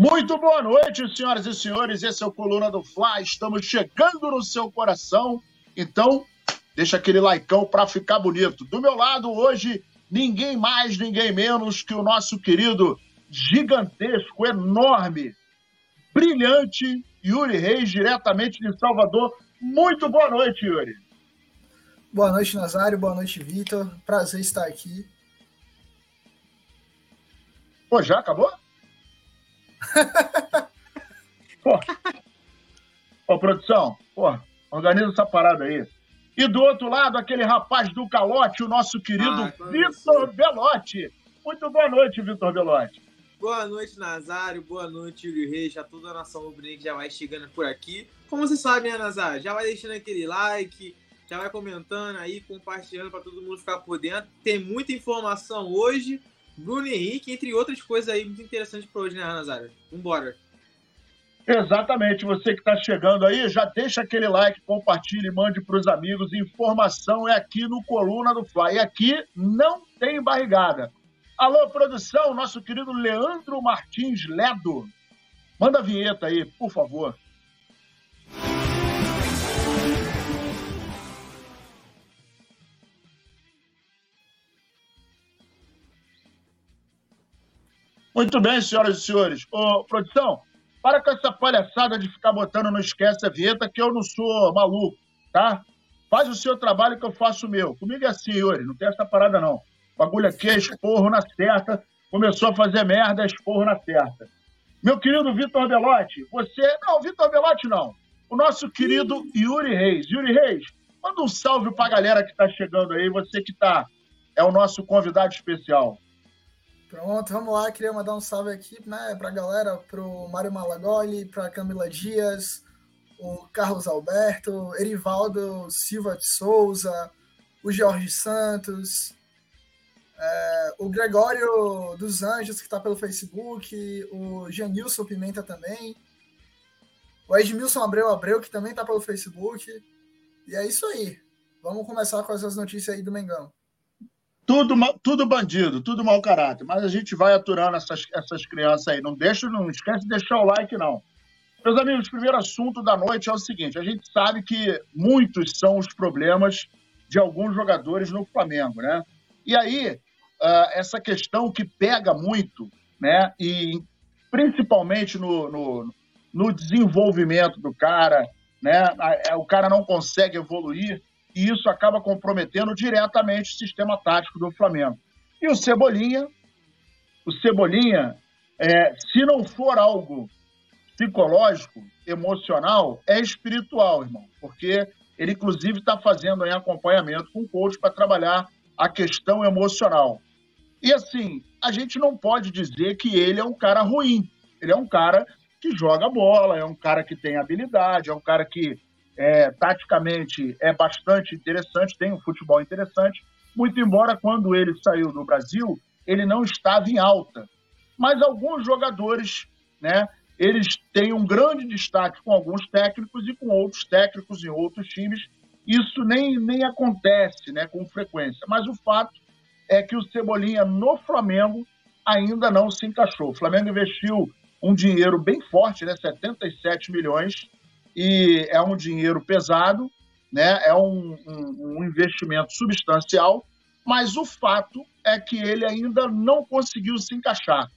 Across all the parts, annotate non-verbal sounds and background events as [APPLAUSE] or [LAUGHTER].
Muito boa noite, senhoras e senhores. Esse é o Coluna do Fly. Estamos chegando no seu coração. Então, deixa aquele likeão para ficar bonito. Do meu lado, hoje, ninguém mais, ninguém menos que o nosso querido, gigantesco, enorme, brilhante Yuri Reis, diretamente de Salvador. Muito boa noite, Yuri. Boa noite, Nazário. Boa noite, Vitor. Prazer estar aqui. Pô, já acabou? Pô. Ô, produção, pô, organiza essa parada aí. E do outro lado, aquele rapaz do calote, o nosso querido ah, Vitor Belotti. Muito boa noite, Vitor Belotti. Boa noite, Nazário. Boa noite, Yuri Reis. Já toda a nação rubro já vai chegando por aqui. Como você sabe, né, Nazário? Já vai deixando aquele like, já vai comentando aí, compartilhando para todo mundo ficar por dentro. Tem muita informação hoje. Bruno Henrique, entre outras coisas aí muito interessantes para hoje, né, Nazário? Vambora. Exatamente. Você que está chegando aí, já deixa aquele like, compartilhe, mande para os amigos. Informação é aqui no Coluna do Fly. E aqui não tem barrigada. Alô, produção, nosso querido Leandro Martins Ledo. Manda a vinheta aí, por favor. Muito bem, senhoras e senhores. Ô, produção, para com essa palhaçada de ficar botando não esquece a vinheta, que eu não sou maluco, tá? Faz o seu trabalho que eu faço o meu. Comigo é assim, Yuri, não tem essa parada não. Bagulho aqui é esporro na certa. Começou a fazer merda, esporro na certa. Meu querido Vitor Belotti, você. Não, Vitor Belotti não. O nosso querido Yuri Reis. Yuri Reis, manda um salve pra galera que tá chegando aí, você que tá. É o nosso convidado especial. Pronto, vamos lá. Queria mandar um salve aqui né, para a galera, para o Mário Malagoli, para Camila Dias, o Carlos Alberto, Erivaldo Silva de Souza, o Jorge Santos, é, o Gregório dos Anjos, que está pelo Facebook, o Janilson Pimenta também, o Edmilson Abreu Abreu, que também está pelo Facebook. E é isso aí. Vamos começar com essas notícias aí do Mengão. Tudo, tudo bandido, tudo mau caráter. Mas a gente vai aturando essas, essas crianças aí. Não deixa, não esquece de deixar o like, não. Meus amigos, o primeiro assunto da noite é o seguinte: a gente sabe que muitos são os problemas de alguns jogadores no Flamengo, né? E aí, uh, essa questão que pega muito, né? E principalmente no, no, no desenvolvimento do cara, né? O cara não consegue evoluir e isso acaba comprometendo diretamente o sistema tático do Flamengo. E o Cebolinha, o Cebolinha, é, se não for algo psicológico, emocional, é espiritual, irmão, porque ele inclusive está fazendo aí acompanhamento com o coach para trabalhar a questão emocional. E assim, a gente não pode dizer que ele é um cara ruim. Ele é um cara que joga bola, é um cara que tem habilidade, é um cara que é, taticamente é bastante interessante, tem um futebol interessante, muito embora quando ele saiu do Brasil, ele não estava em alta. Mas alguns jogadores, né, eles têm um grande destaque com alguns técnicos e com outros técnicos em outros times. Isso nem, nem acontece né, com frequência. Mas o fato é que o Cebolinha no Flamengo ainda não se encaixou. O Flamengo investiu um dinheiro bem forte, né, 77 milhões, e é um dinheiro pesado, né? é um, um, um investimento substancial, mas o fato é que ele ainda não conseguiu se encaixar.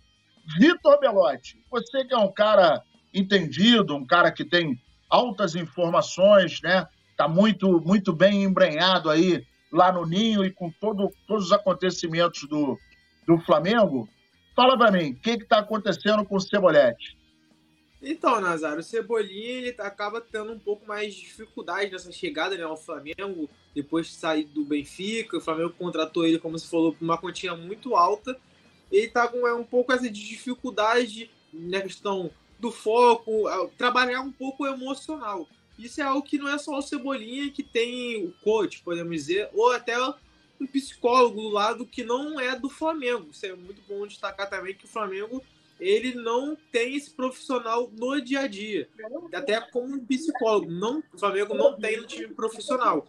Vitor Belotti, você que é um cara entendido, um cara que tem altas informações, né? Está muito, muito bem embrenhado aí lá no Ninho e com todo, todos os acontecimentos do, do Flamengo. Fala para mim, o que está acontecendo com o Cebolete? Então, Nazário, o Cebolinha ele acaba tendo um pouco mais de dificuldade nessa chegada né, ao Flamengo, depois de sair do Benfica. O Flamengo contratou ele, como você falou, por uma quantia muito alta. Ele está com é, um pouco essa dificuldade na questão do foco, trabalhar um pouco emocional. Isso é algo que não é só o Cebolinha que tem o coach, podemos dizer, ou até um psicólogo do lado que não é do Flamengo. Isso é muito bom destacar também que o Flamengo ele não tem esse profissional no dia a dia. Até como um psicólogo. Não, o Flamengo não tem um time profissional.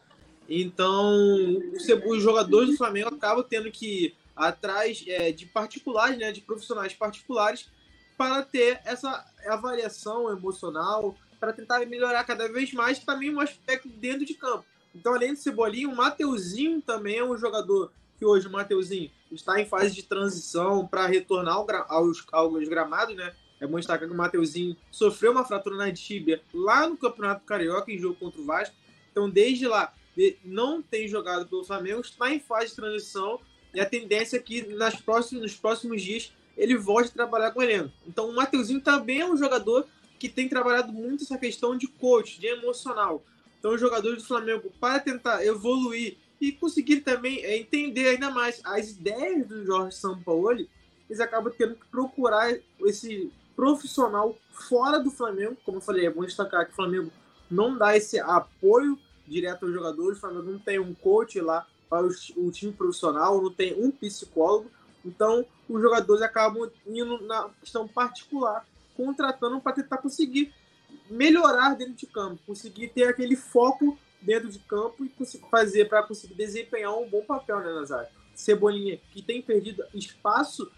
Então, os jogadores do Flamengo acabam tendo que ir atrás é, de particulares, né, de profissionais particulares, para ter essa avaliação emocional, para tentar melhorar cada vez mais também um aspecto dentro de campo. Então, além do Cebolinha, o Mateuzinho também é um jogador que hoje o Mateuzinho está em fase de transição para retornar aos, aos gramados, né? É bom destacar que o Mateuzinho sofreu uma fratura na tíbia lá no Campeonato Carioca, em jogo contra o Vasco. Então, desde lá, não tem jogado pelo Flamengo, está em fase de transição e a tendência é que nas próximos, nos próximos dias ele volte a trabalhar com o elenco. Então, o Mateuzinho também é um jogador que tem trabalhado muito essa questão de coach, de emocional. Então, os jogadores do Flamengo, para tentar evoluir e conseguir também é, entender ainda mais as ideias do Jorge Sampaoli, eles acabam tendo que procurar esse profissional fora do Flamengo. Como eu falei, é bom destacar que o Flamengo não dá esse apoio direto aos jogadores, o Flamengo não tem um coach lá para o time profissional, não tem um psicólogo. Então, os jogadores acabam indo na questão particular, contratando para tentar conseguir melhorar dentro de campo, conseguir ter aquele foco dentro de campo e fazer para conseguir desempenhar um bom papel, né, Nazário? Cebolinha, que tem perdido espaço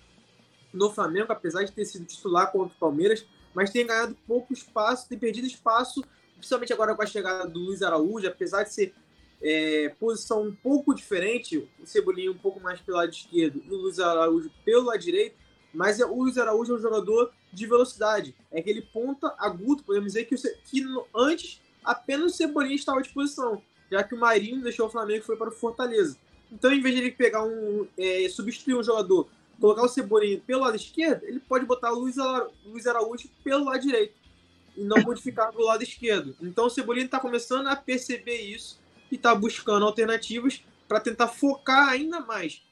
no Flamengo, apesar de ter sido titular contra o Palmeiras, mas tem ganhado pouco espaço, tem perdido espaço, principalmente agora com a chegada do Luiz Araújo, apesar de ser é, posição um pouco diferente, o Cebolinha um pouco mais pelo lado esquerdo e o Luiz Araújo pelo lado direito, mas é, o Luiz Araújo é um jogador de velocidade, é aquele ponta agudo, podemos dizer que, que antes apenas o Cebolinha estava à disposição, já que o Marinho deixou o Flamengo e foi para o Fortaleza. Então, em vez de ele pegar um. É, substituir um jogador, colocar o Cebolinha pelo lado esquerdo, ele pode botar o Luiz, Araújo pelo lado direito e não modificar do lado esquerdo. Então, o Cebolinha está começando a perceber isso e está buscando alternativas para tentar focar ainda mais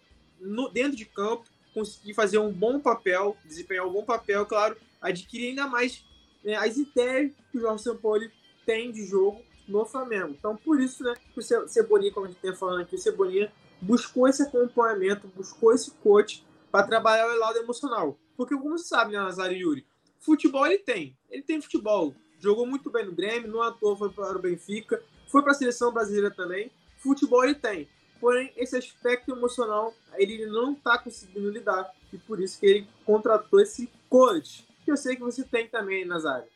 no, dentro de campo, conseguir fazer um bom papel, desempenhar um bom papel, claro, adquirir ainda mais né, as ideias que o Jorge Sampaoli tem de jogo no Flamengo. Então, por isso, né, que o Cebolinha, como a gente tem falando aqui, o Cebolinha buscou esse acompanhamento, buscou esse coach para trabalhar o lado emocional. Porque, como você sabe, né, Nazário Yuri, futebol ele tem. Ele tem futebol. Jogou muito bem no Grêmio, no ator foi para o Benfica, foi para a seleção brasileira também. Futebol ele tem. Porém, esse aspecto emocional ele não está conseguindo lidar. E por isso que ele contratou esse coach. Que eu sei que você tem também, Nazário.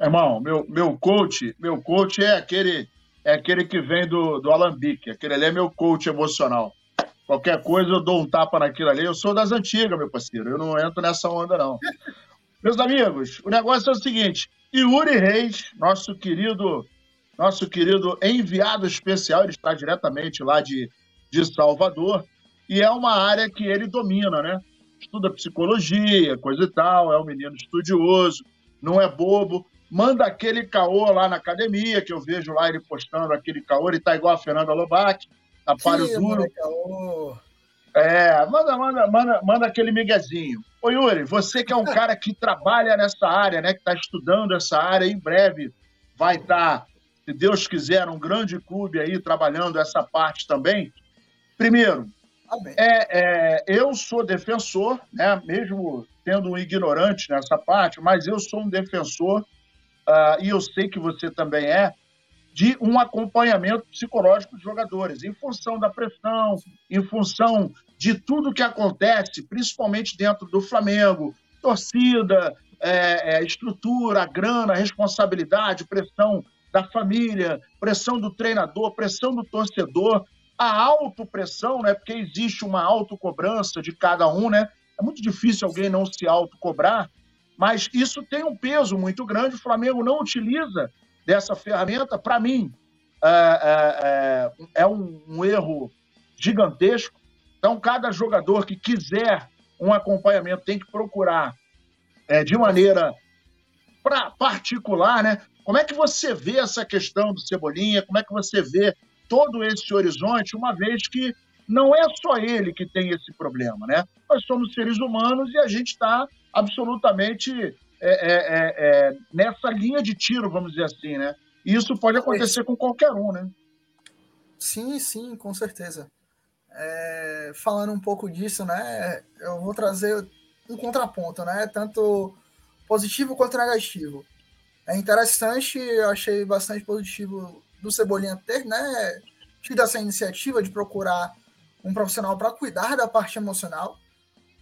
Irmão, meu, meu coach, meu coach é aquele, é aquele que vem do, do Alambique. Aquele ali é meu coach emocional. Qualquer coisa eu dou um tapa naquilo ali. Eu sou das antigas, meu parceiro. Eu não entro nessa onda, não. Meus amigos, o negócio é o seguinte: Yuri Reis, nosso querido, nosso querido enviado especial, ele está diretamente lá de, de Salvador, e é uma área que ele domina, né? Estuda psicologia, coisa e tal, é um menino estudioso não é bobo. Manda aquele caô lá na academia, que eu vejo lá ele postando aquele caô, ele tá igual a Fernanda Lobac, a Páreo Duro. É, manda, manda, manda, manda aquele miguezinho. Ô Yuri, você que é um cara que trabalha nessa área, né, que está estudando essa área, em breve vai estar, tá, se Deus quiser, um grande clube aí trabalhando essa parte também. Primeiro, é, é, eu sou defensor, né, mesmo tendo um ignorante nessa parte, mas eu sou um defensor, uh, e eu sei que você também é, de um acompanhamento psicológico dos jogadores, em função da pressão, em função de tudo que acontece, principalmente dentro do Flamengo, torcida, é, é, estrutura, grana, responsabilidade, pressão da família, pressão do treinador, pressão do torcedor, a autopressão, né? Porque existe uma autocobrança de cada um, né? É muito difícil alguém não se autocobrar, mas isso tem um peso muito grande. O Flamengo não utiliza dessa ferramenta. Para mim, é, é, é, é um, um, erro gigantesco. Então, cada jogador que quiser um acompanhamento tem que procurar é, de maneira pra, particular, né? Como é que você vê essa questão do Cebolinha? Como é que você vê todo esse horizonte, uma vez que não é só ele que tem esse problema, né? Nós somos seres humanos e a gente está absolutamente é, é, é, é, nessa linha de tiro, vamos dizer assim, né? E isso pode acontecer com qualquer um, né? Sim, sim, com certeza. É, falando um pouco disso, né? Eu vou trazer um contraponto, né? Tanto positivo quanto negativo. É interessante, eu achei bastante positivo do Cebolinha ter, né? Tido essa iniciativa de procurar um profissional para cuidar da parte emocional,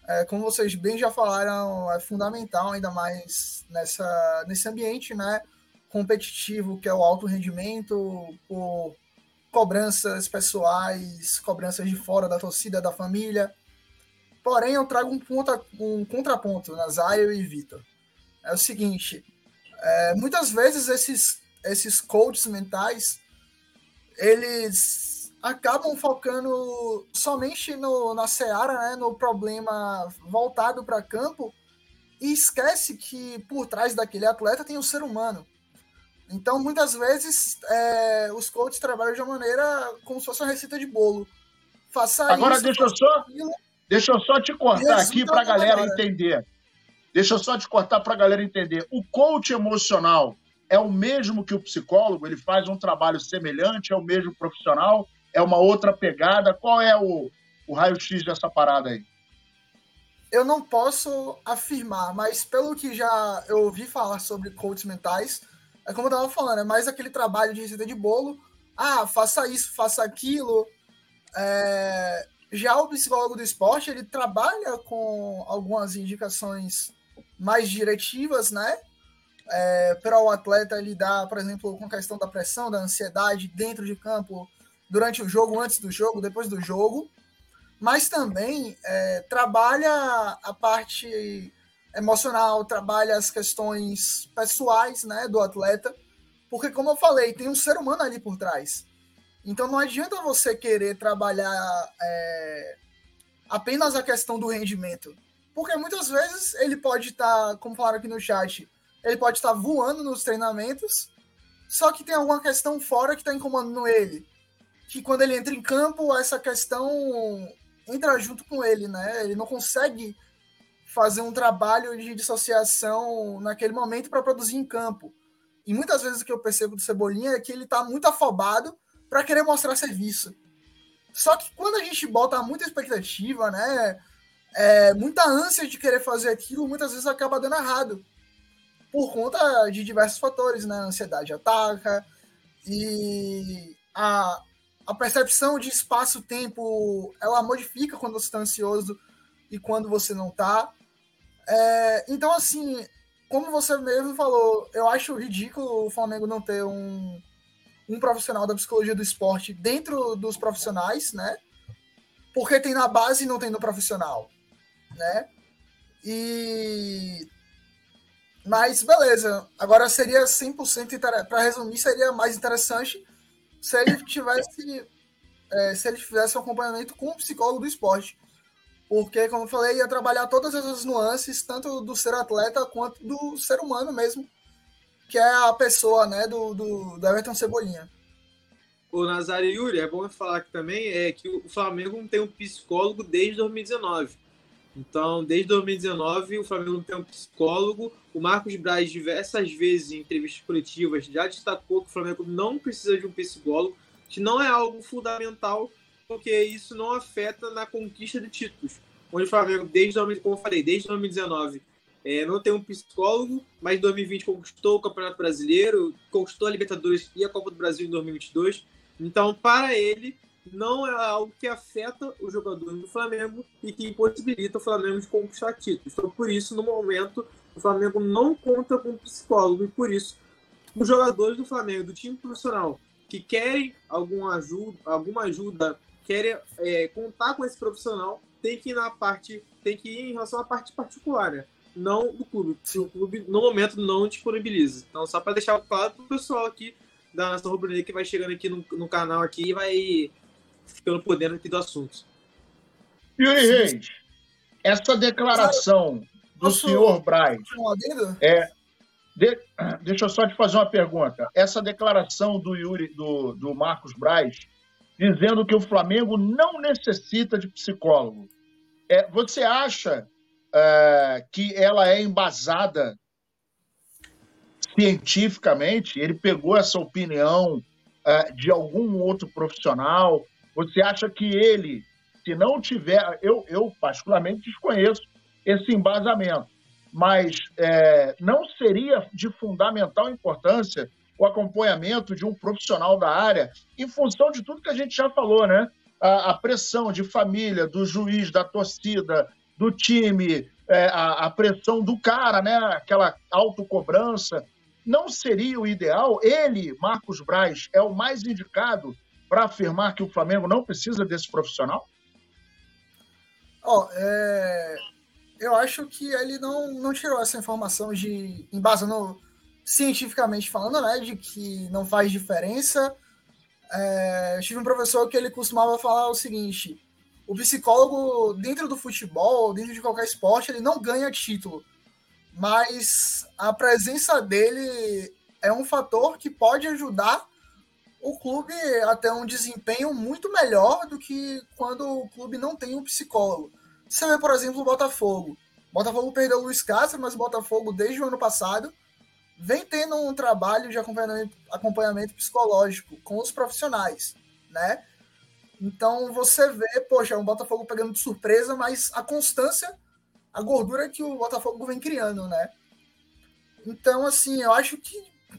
é, como vocês bem já falaram, é fundamental, ainda mais nessa, nesse ambiente né, competitivo que é o alto rendimento, por cobranças pessoais, cobranças de fora da torcida, da família. Porém, eu trago um, ponto, um contraponto, Nazário e Vitor. É o seguinte, é, muitas vezes esses, esses coaches mentais, eles acabam focando somente no, na seara, né, no problema voltado para campo, e esquece que por trás daquele atleta tem o um ser humano. Então, muitas vezes, é, os coaches trabalham de uma maneira como se fosse uma receita de bolo. Faça Agora, isso, deixa, eu só, deixa eu só te cortar aqui para a galera entender. Deixa eu só te cortar para a galera entender. O coach emocional é o mesmo que o psicólogo? Ele faz um trabalho semelhante? É o mesmo profissional? É uma outra pegada? Qual é o, o raio-x dessa parada aí? Eu não posso afirmar, mas pelo que já eu ouvi falar sobre coaches mentais, é como eu estava falando, é mais aquele trabalho de receita de bolo. Ah, faça isso, faça aquilo. É... Já o psicólogo do esporte, ele trabalha com algumas indicações mais diretivas, né? É, para o atleta lidar, por exemplo, com a questão da pressão, da ansiedade dentro de campo, durante o jogo, antes do jogo, depois do jogo, mas também é, trabalha a parte emocional, trabalha as questões pessoais né, do atleta, porque, como eu falei, tem um ser humano ali por trás. Então não adianta você querer trabalhar é, apenas a questão do rendimento, porque muitas vezes ele pode estar, tá, como falaram aqui no chat, ele pode estar tá voando nos treinamentos, só que tem alguma questão fora que está incomodando ele que quando ele entra em campo, essa questão entra junto com ele, né? Ele não consegue fazer um trabalho de dissociação naquele momento para produzir em campo. E muitas vezes o que eu percebo do Cebolinha é que ele está muito afobado para querer mostrar serviço. Só que quando a gente bota muita expectativa, né? É, muita ânsia de querer fazer aquilo, muitas vezes acaba dando errado. Por conta de diversos fatores, né? A ansiedade ataca e a, a percepção de espaço-tempo ela modifica quando você está ansioso e quando você não está. É, então, assim, como você mesmo falou, eu acho ridículo o Flamengo não ter um, um profissional da psicologia do esporte dentro dos profissionais, né? Porque tem na base e não tem no profissional, né? E. Mas beleza, agora seria 100% para resumir, seria mais interessante se ele tivesse é, se ele fizesse um acompanhamento com o psicólogo do esporte. Porque, como eu falei, ia trabalhar todas essas nuances, tanto do ser atleta quanto do ser humano mesmo, que é a pessoa né, do, do, do Everton Cebolinha. O Nazário Yuri, é bom falar aqui também, é que o Flamengo não tem um psicólogo desde 2019. Então, desde 2019, o Flamengo não tem um psicólogo. O Marcos Braz, diversas vezes em entrevistas coletivas, já destacou que o Flamengo não precisa de um psicólogo, que não é algo fundamental, porque isso não afeta na conquista de títulos. Onde o Flamengo, desde, como eu falei, desde 2019, é, não tem um psicólogo, mas em 2020 conquistou o Campeonato Brasileiro, conquistou a Libertadores e a Copa do Brasil em 2022. Então, para ele, não é algo que afeta o jogador do Flamengo e que impossibilita o Flamengo de conquistar títulos. Então, por isso, no momento, o Flamengo não conta com psicólogo e por isso, os jogadores do Flamengo, do time profissional, que querem alguma ajuda, alguma ajuda querem é, contar com esse profissional, tem que ir na parte, tem que ir em relação à parte particular, né? Não do clube. O clube, no momento, não disponibiliza. Então, só para deixar claro para o pessoal aqui da nossa rubro que vai chegando aqui no, no canal aqui e vai ficando por dentro aqui do assunto. Yuri Reis, essa declaração do Posso senhor Braz. É, de, deixa eu só te fazer uma pergunta. Essa declaração do Yuri, do, do Marcos Braz, dizendo que o Flamengo não necessita de psicólogo. É, você acha é, que ela é embasada cientificamente? Ele pegou essa opinião é, de algum outro profissional? Você acha que ele, se não tiver. Eu, eu particularmente, desconheço esse embasamento, mas é, não seria de fundamental importância o acompanhamento de um profissional da área, em função de tudo que a gente já falou, né? A, a pressão de família, do juiz, da torcida, do time, é, a, a, pressão do cara, né? aquela autocobrança. Não seria o ideal? Ele, Marcos Braz, é o mais indicado para afirmar que o Flamengo não precisa desse profissional? Ó, oh, é... eu acho que ele não, não tirou essa informação de embasando cientificamente falando, né, de que não faz diferença. É... tive um professor que ele costumava falar o seguinte: o psicólogo dentro do futebol, dentro de qualquer esporte, ele não ganha título, mas a presença dele é um fator que pode ajudar o clube a ter um desempenho muito melhor do que quando o clube não tem um psicólogo. Você vê, por exemplo, o Botafogo. O Botafogo perdeu o Luiz Castro, mas o Botafogo, desde o ano passado, vem tendo um trabalho de acompanhamento, acompanhamento psicológico com os profissionais, né? Então você vê, poxa, o Botafogo pegando de surpresa, mas a constância, a gordura que o Botafogo vem criando, né? Então, assim, eu acho que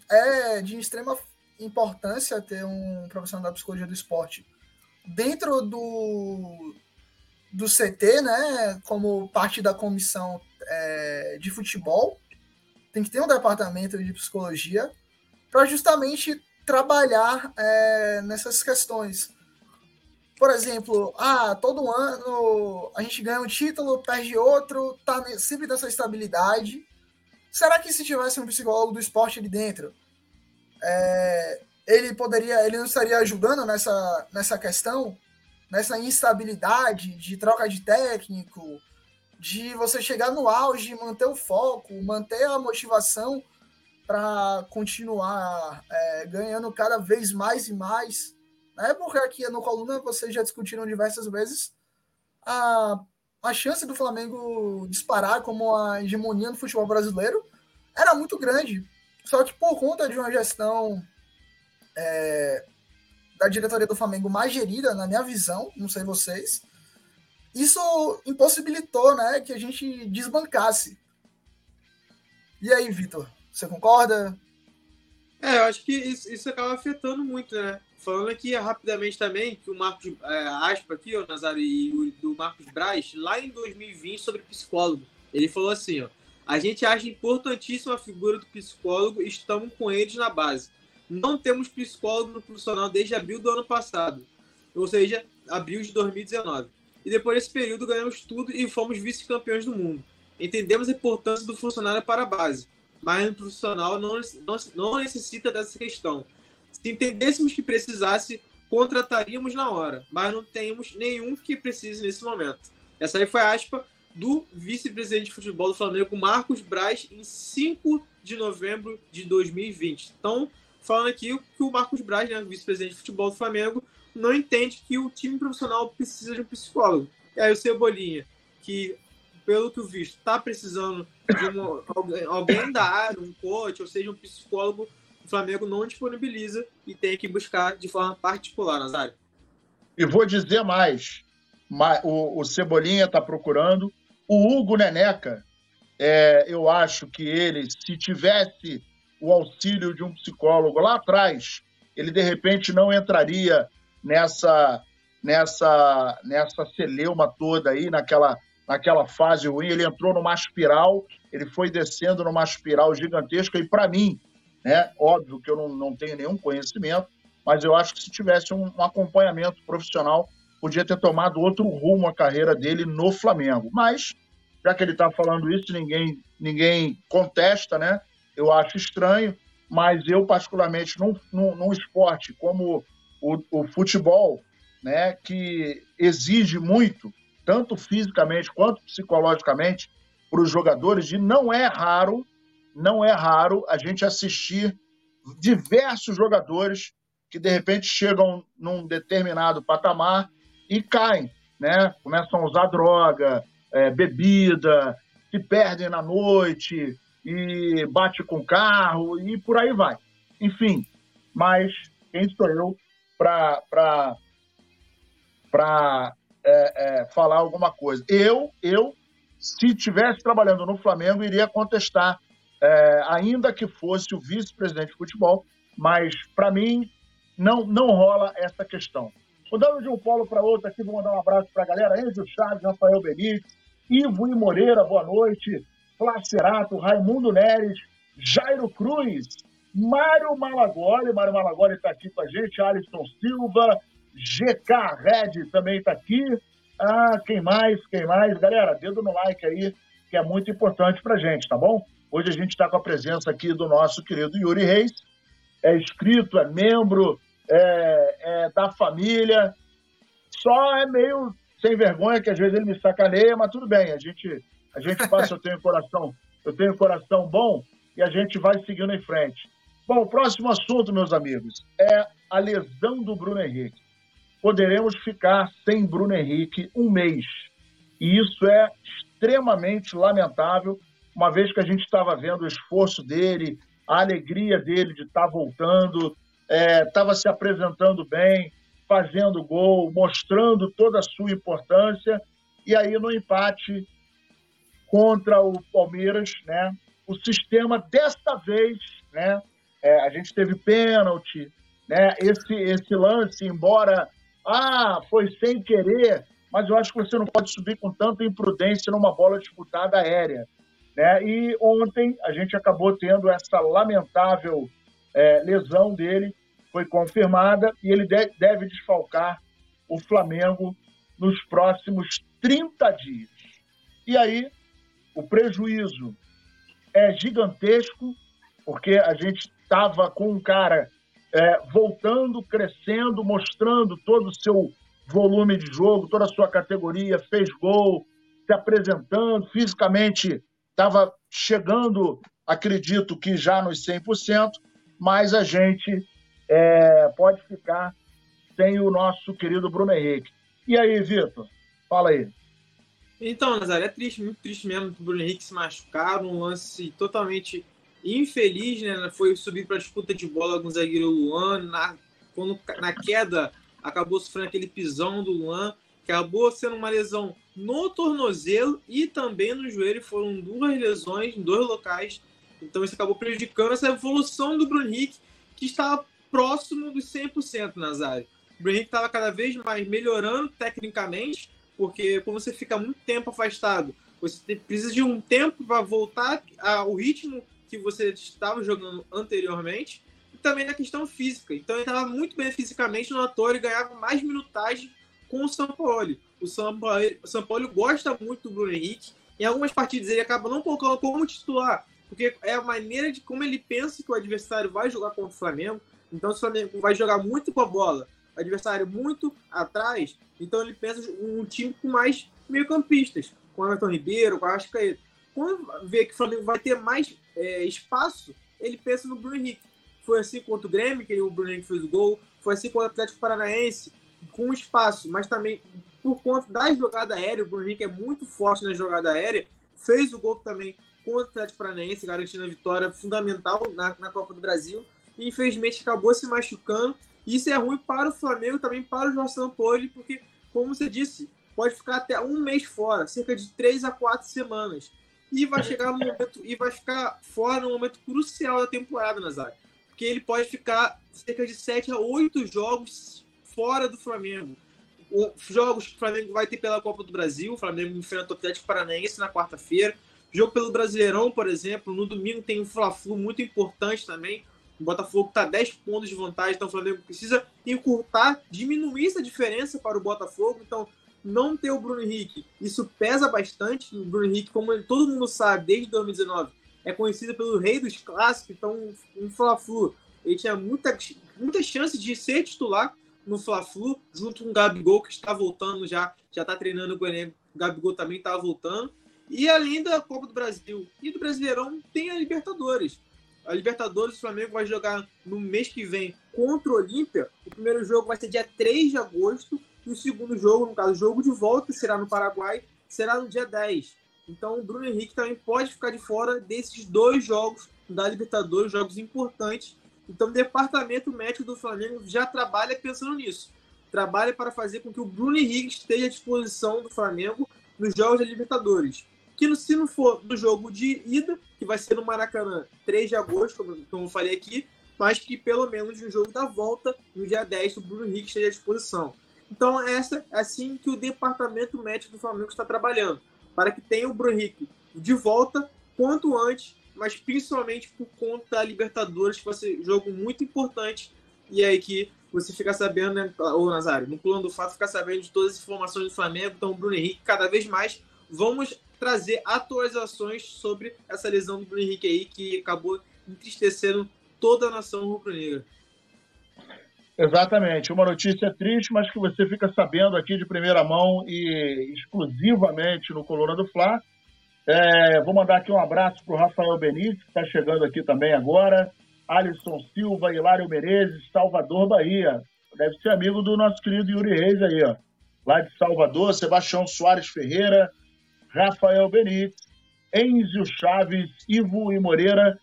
é de extrema importância ter um profissional da psicologia do esporte dentro do, do CT, né? Como parte da comissão é, de futebol, tem que ter um departamento de psicologia para justamente trabalhar é, nessas questões por exemplo, ah, todo ano a gente ganha um título, perde outro, tá sempre nessa estabilidade. Será que se tivesse um psicólogo do esporte ali dentro, é, ele poderia, ele não estaria ajudando nessa, nessa questão, nessa instabilidade de troca de técnico, de você chegar no auge, manter o foco, manter a motivação para continuar é, ganhando cada vez mais e mais né? Porque aqui no Coluna vocês já discutiram diversas vezes a, a chance do Flamengo disparar como a hegemonia no futebol brasileiro era muito grande. Só que por conta de uma gestão é, da diretoria do Flamengo mais gerida, na minha visão, não sei vocês, isso impossibilitou né, que a gente desbancasse. E aí, Vitor, você concorda? É, eu acho que isso, isso acaba afetando muito, né? Falando aqui rapidamente também, que o Marcos, é, aspa aqui, o Nazário, e o do Marcos Braz, lá em 2020, sobre psicólogo, ele falou assim, ó, a gente acha importantíssima a figura do psicólogo e estamos com eles na base. Não temos psicólogo no profissional desde abril do ano passado, ou seja, abril de 2019. E depois desse período ganhamos tudo e fomos vice-campeões do mundo. Entendemos a importância do funcionário para a base, mas o profissional não, não, não necessita dessa questão. Se entendêssemos que precisasse, contrataríamos na hora, mas não temos nenhum que precise nesse momento. Essa aí foi a aspa do vice-presidente de futebol do Flamengo, Marcos Braz, em 5 de novembro de 2020. Então, falando aqui que o Marcos Braz, né, vice-presidente de futebol do Flamengo, não entende que o time profissional precisa de um psicólogo. E aí o Cebolinha, que, pelo que eu visto, está precisando de uma, alguém da área, um coach, ou seja, um psicólogo o Flamengo não disponibiliza e tem que buscar de forma particular, Nazário. E vou dizer mais: o, o Cebolinha está procurando, o Hugo Neneca, é, eu acho que ele, se tivesse o auxílio de um psicólogo lá atrás, ele de repente não entraria nessa nessa nessa celeuma toda aí, naquela naquela fase ruim. Ele entrou numa espiral, ele foi descendo numa espiral gigantesca e para mim né? Óbvio que eu não, não tenho nenhum conhecimento, mas eu acho que se tivesse um, um acompanhamento profissional, podia ter tomado outro rumo a carreira dele no Flamengo. Mas, já que ele está falando isso, ninguém, ninguém contesta, né? Eu acho estranho, mas eu, particularmente, num, num, num esporte como o, o futebol, né, que exige muito, tanto fisicamente quanto psicologicamente, para os jogadores, e não é raro não é raro a gente assistir diversos jogadores que de repente chegam num determinado patamar e caem, né? Começam a usar droga, é, bebida, se perdem na noite e bate com carro e por aí vai. Enfim, mas quem sou eu para para é, é, falar alguma coisa? Eu eu se estivesse trabalhando no Flamengo iria contestar é, ainda que fosse o vice-presidente de futebol, mas para mim não, não rola essa questão. Mudando de um polo para outro aqui, vou mandar um abraço para a galera, Enzo Chaves, Rafael Benítez, Ivo e Moreira, boa noite. Flacerato, Raimundo Neres, Jairo Cruz, Mário Malagoli, Mário Malagoli está aqui com a gente, Alisson Silva, GK Red também está aqui. Ah, quem mais? Quem mais? Galera, dedo no like aí, que é muito importante para gente, tá bom? Hoje a gente está com a presença aqui do nosso querido Yuri Reis, é inscrito, é membro é, é da família, só é meio sem vergonha que às vezes ele me sacaneia, mas tudo bem, a gente, a gente passa, eu tenho coração, eu tenho coração bom e a gente vai seguindo em frente. Bom, o próximo assunto, meus amigos, é a lesão do Bruno Henrique. Poderemos ficar sem Bruno Henrique um mês. E isso é extremamente lamentável, uma vez que a gente estava vendo o esforço dele, a alegria dele de estar tá voltando, estava é, se apresentando bem, fazendo gol, mostrando toda a sua importância. E aí, no empate contra o Palmeiras, né, o sistema desta vez, né, é, a gente teve pênalti, né, esse, esse lance, embora ah, foi sem querer, mas eu acho que você não pode subir com tanta imprudência numa bola disputada aérea. Né? E ontem a gente acabou tendo essa lamentável é, lesão dele, foi confirmada, e ele de deve desfalcar o Flamengo nos próximos 30 dias. E aí, o prejuízo é gigantesco, porque a gente estava com um cara é, voltando, crescendo, mostrando todo o seu volume de jogo, toda a sua categoria, fez gol, se apresentando, fisicamente estava chegando, acredito que já nos 100%, mas a gente é, pode ficar sem o nosso querido Bruno Henrique. E aí, Vitor? Fala aí. Então, Nazário, é triste, muito triste mesmo o Bruno Henrique se machucar, um lance totalmente infeliz, né? Foi subir para a disputa de bola com o zagueiro Luan, na, quando, na queda acabou sofrendo aquele pisão do Luan, acabou sendo uma lesão no tornozelo e também no joelho. Foram duas lesões em dois locais. Então isso acabou prejudicando essa evolução do Bruno Henrique, que estava próximo dos 100% Nazário. O Bruno Henrique estava cada vez mais melhorando tecnicamente, porque quando você fica muito tempo afastado, você precisa de um tempo para voltar ao ritmo que você estava jogando anteriormente, e também na questão física. Então ele estava muito bem fisicamente no ator e ganhava mais minutagem com o São Paulo. O São Paulo, o São Paulo gosta muito do Bruno Henrique. Em algumas partidas ele acaba não colocando como titular, porque é a maneira de como ele pensa que o adversário vai jogar contra o Flamengo. Então, se o Flamengo vai jogar muito com a bola, o adversário muito atrás, então ele pensa um time com mais meio-campistas, com o Everton Ribeiro, com a Arrascaeta. Quando vê que o Flamengo vai ter mais é, espaço, ele pensa no Bruno Henrique. Foi assim contra o Grêmio, que o Bruno Henrique fez o gol. Foi assim contra o Atlético Paranaense, com espaço, mas também por conta da jogada aérea. O Bruno Henrique é muito forte na jogada aérea. Fez o gol também contra o Atlético Paranaense, garantindo a vitória fundamental na, na Copa do Brasil. E infelizmente acabou se machucando. Isso é ruim para o Flamengo também para o Jorge Sampaoli, porque, como você disse, pode ficar até um mês fora, cerca de três a quatro semanas e vai chegar no momento e vai ficar fora no momento crucial da temporada, Nazário. Porque ele pode ficar cerca de 7 a 8 jogos fora do Flamengo. Os jogos que o Flamengo vai ter pela Copa do Brasil, o Flamengo enfrenta o Atlético Paranaense na quarta-feira. Jogo pelo Brasileirão, por exemplo, no domingo tem um Fla-Flu muito importante também. O Botafogo está 10 pontos de vantagem, então o Flamengo precisa encurtar, diminuir essa diferença para o Botafogo. Então, não ter o Bruno Henrique, isso pesa bastante. O Bruno Henrique, como todo mundo sabe, desde 2019, é conhecido pelo rei dos clássicos, então um Fla-Flu, ele tinha muita, muita chance de ser titular no Fla-Flu, junto com o Gabigol, que está voltando já, já está treinando com o elenco. O Gabigol também está voltando. E além da Copa do Brasil e do Brasileirão, tem a Libertadores. A Libertadores, o Flamengo vai jogar no mês que vem contra o Olímpia. O primeiro jogo vai ser dia 3 de agosto e o segundo jogo, no caso, o jogo de volta, será no Paraguai, será no dia 10. Então o Bruno Henrique também pode ficar de fora desses dois jogos da Libertadores, jogos importantes. Então o departamento médico do Flamengo já trabalha pensando nisso. Trabalha para fazer com que o Bruno Henrique esteja à disposição do Flamengo nos jogos da Libertadores. Que se não for do jogo de ida, que vai ser no Maracanã 3 de agosto, como, como eu falei aqui, mas que pelo menos no jogo da volta, no dia 10, o Bruno Henrique esteja à disposição. Então, essa é assim que o departamento médico do Flamengo está trabalhando. para que tenha o Bruno Henrique de volta quanto antes, mas principalmente por conta da Libertadores, que vai ser um jogo muito importante. E aí que você fica sabendo, né, ô Nazário, no plano do fato, ficar sabendo de todas as informações do Flamengo. Então, o Bruno Henrique, cada vez mais, vamos trazer atualizações sobre essa lesão do Bruno Henrique aí, que acabou entristecendo toda a nação rubro-negra. Exatamente. Uma notícia triste, mas que você fica sabendo aqui de primeira mão e exclusivamente no Coluna do Fla. É, vou mandar aqui um abraço para o Rafael Benítez, que está chegando aqui também agora. Alisson Silva, Hilário Menezes, Salvador, Bahia. Deve ser amigo do nosso querido Yuri Reis aí, ó. Lá de Salvador, Sebastião Soares Ferreira, Rafael Benítez, Enzio Chaves, Ivo e Moreira,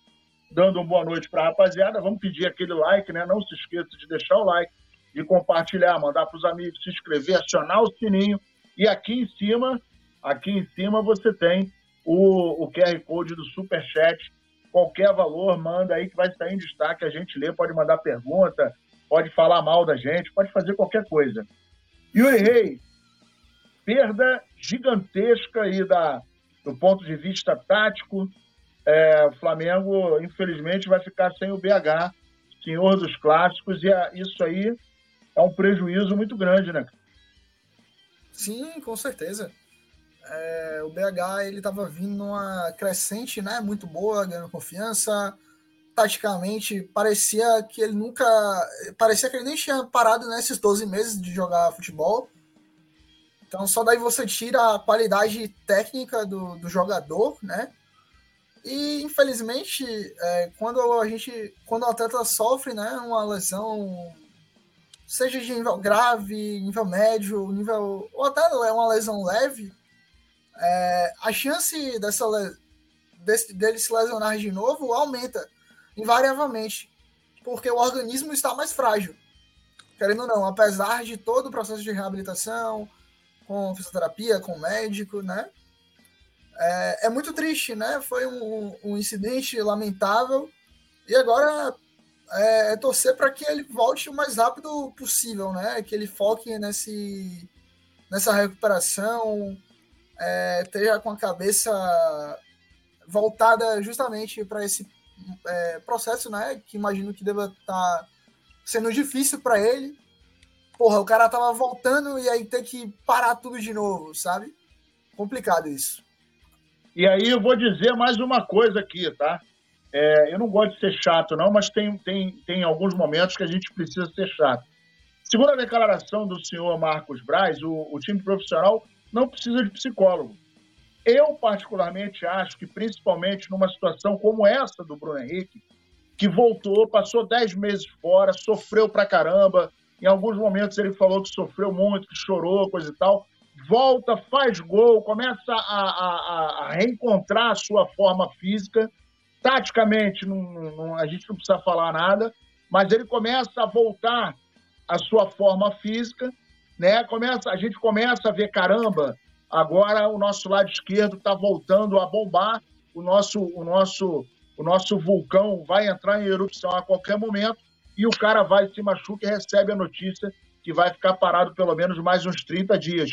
dando uma boa noite para a rapaziada. Vamos pedir aquele like, né? Não se esqueça de deixar o like, de compartilhar, mandar para os amigos, se inscrever, acionar o sininho. E aqui em cima, aqui em cima você tem o, o QR Code do Superchat qualquer valor, manda aí que vai estar em destaque, a gente lê, pode mandar pergunta, pode falar mal da gente, pode fazer qualquer coisa. Yuri Reis, perda gigantesca aí da, do ponto de vista tático. É, o Flamengo, infelizmente, vai ficar sem o BH, senhor dos clássicos, e é, isso aí é um prejuízo muito grande, né? Sim, com certeza. É, o BH ele estava vindo numa crescente, né, muito boa, ganhando confiança. Taticamente, parecia que ele nunca. Parecia que ele nem tinha parado nesses 12 meses de jogar futebol. Então, só daí você tira a qualidade técnica do, do jogador, né? E, infelizmente, é, quando a gente. Quando o atleta sofre né, uma lesão, seja de nível grave, nível médio, nível. ou até é uma lesão leve é, a chance dessa, desse, dele se lesionar de novo aumenta invariavelmente, porque o organismo está mais frágil. Querendo ou não, apesar de todo o processo de reabilitação, com fisioterapia, com médico, né? É, é muito triste, né? Foi um, um incidente lamentável e agora é, é torcer para que ele volte o mais rápido possível, né? Que ele foque nesse, nessa recuperação, é, esteja com a cabeça voltada justamente para esse é, processo, né? Que imagino que deva estar tá sendo difícil para ele. Porra, o cara tava voltando e aí ter que parar tudo de novo, sabe? Complicado isso. E aí eu vou dizer mais uma coisa aqui, tá? É, eu não gosto de ser chato, não, mas tem, tem, tem alguns momentos que a gente precisa ser chato. Segundo a declaração do senhor Marcos Braz, o, o time profissional não precisa de psicólogo. Eu, particularmente, acho que, principalmente numa situação como essa do Bruno Henrique, que voltou, passou 10 meses fora, sofreu pra caramba. Em alguns momentos ele falou que sofreu muito, que chorou, coisa e tal. Volta, faz gol, começa a, a, a reencontrar a sua forma física. Taticamente, não, não, a gente não precisa falar nada, mas ele começa a voltar à sua forma física né? Começa, a gente começa a ver, caramba, agora o nosso lado esquerdo está voltando a bombar, o nosso, o, nosso, o nosso vulcão vai entrar em erupção a qualquer momento e o cara vai se machuca e recebe a notícia que vai ficar parado pelo menos mais uns 30 dias.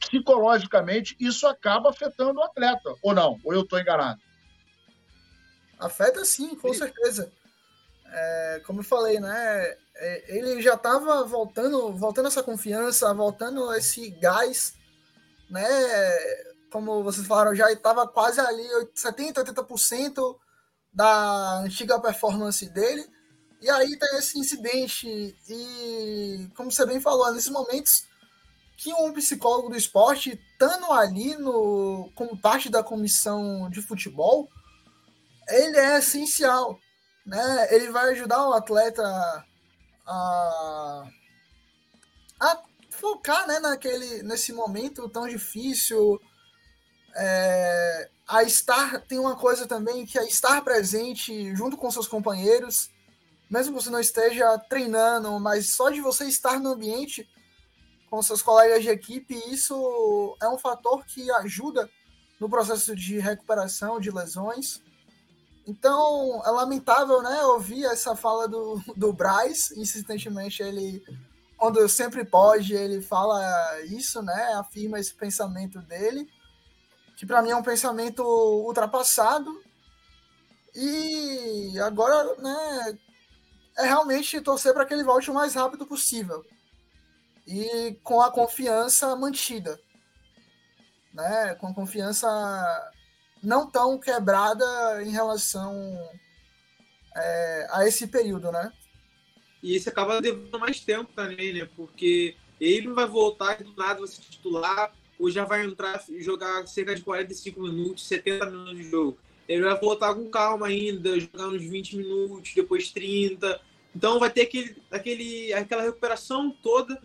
Psicologicamente, isso acaba afetando o atleta, ou não? Ou eu estou enganado? Afeta sim, com certeza. É, como eu falei, né? É, ele já estava voltando, voltando essa confiança, voltando esse gás, né? Como vocês falaram, já estava quase ali 70, 80% da antiga performance dele. E aí tem esse incidente e, como você bem falou, nesses momentos que um psicólogo do esporte, estando ali no, como parte da comissão de futebol, ele é essencial. Né? Ele vai ajudar o atleta a, a focar né, naquele, nesse momento tão difícil. É, a estar tem uma coisa também que é estar presente junto com seus companheiros, mesmo que você não esteja treinando, mas só de você estar no ambiente com seus colegas de equipe, isso é um fator que ajuda no processo de recuperação de lesões. Então, é lamentável, né, ouvir essa fala do, do Braz, insistentemente ele, quando sempre pode, ele fala isso, né, afirma esse pensamento dele, que para mim é um pensamento ultrapassado. E agora, né, é realmente torcer para que ele volte o mais rápido possível. E com a confiança mantida. Né, com a confiança não tão quebrada em relação é, a esse período, né? E isso acaba levando mais tempo também, né? Porque ele vai voltar do nada você titular, ou já vai entrar e jogar cerca de 45 minutos, 70 minutos de jogo. Ele vai voltar com calma ainda, jogar uns 20 minutos, depois 30. Então vai ter aquele, aquele, aquela recuperação toda.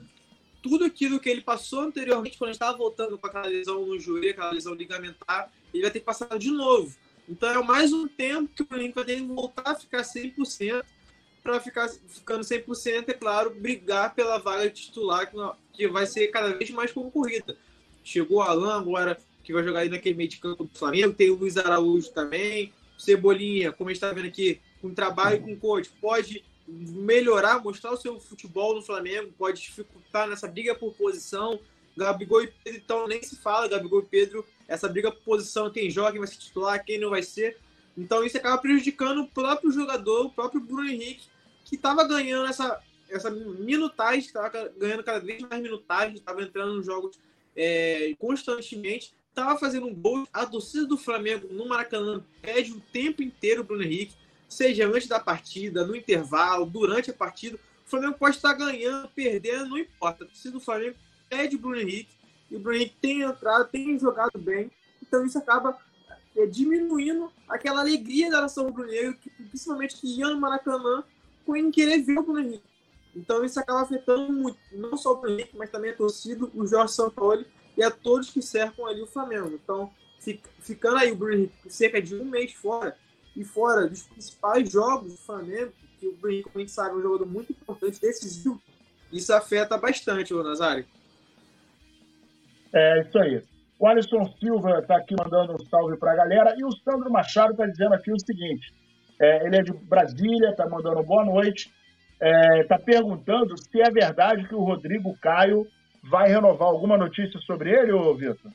Tudo aquilo que ele passou anteriormente, quando estava voltando com aquela lesão no joelho, aquela lesão ligamentar, ele vai ter que passar de novo. Então é mais um tempo que o Flamengo vai ter que voltar a ficar 100% para ficar ficando 100%, é claro, brigar pela vaga titular que vai ser cada vez mais concorrida. Chegou o Alan agora, que vai jogar aí naquele meio de campo do Flamengo, tem o Luiz Araújo também, Cebolinha, como a gente está vendo aqui, com trabalho com coach, pode melhorar, mostrar o seu futebol no Flamengo, pode dificultar nessa briga por posição. Gabigol e Pedro, então, nem se fala, Gabigol e Pedro, essa briga por posição, quem joga, quem vai ser titular, quem não vai ser. Então isso acaba prejudicando o próprio jogador, o próprio Bruno Henrique, que estava ganhando essa, essa minutagem, estava ganhando cada vez mais minutagem, estava entrando nos jogos é, constantemente, estava fazendo um gol. A torcida do Flamengo no Maracanã pede o tempo inteiro o Bruno Henrique, seja antes da partida, no intervalo, durante a partida. O Flamengo pode estar ganhando, perdendo, não importa. A torcida do Flamengo pede o Bruno Henrique, e o Bruno Henrique tem entrado, tem jogado bem, então isso acaba é, diminuindo aquela alegria da nação rubro-negra, principalmente que ia no Maracanã em querer ver o Bruno Henrique. Então isso acaba afetando muito, não só o Bruno Henrique, mas também a torcida, o Jorge Sampaoli e a todos que cercam ali o Flamengo. Então, ficando aí o Bruno Henrique cerca de um mês fora, e fora dos principais jogos do Flamengo, que o Bruno Henrique, como a gente sabe, é um jogador muito importante, decisivo, isso afeta bastante o Nazário. É isso aí. O Alisson Silva está aqui mandando um salve para a galera. E o Sandro Machado está dizendo aqui o seguinte: é, ele é de Brasília, está mandando boa noite. Está é, tá perguntando se é verdade que o Rodrigo Caio vai renovar alguma notícia sobre ele, ô Vitor?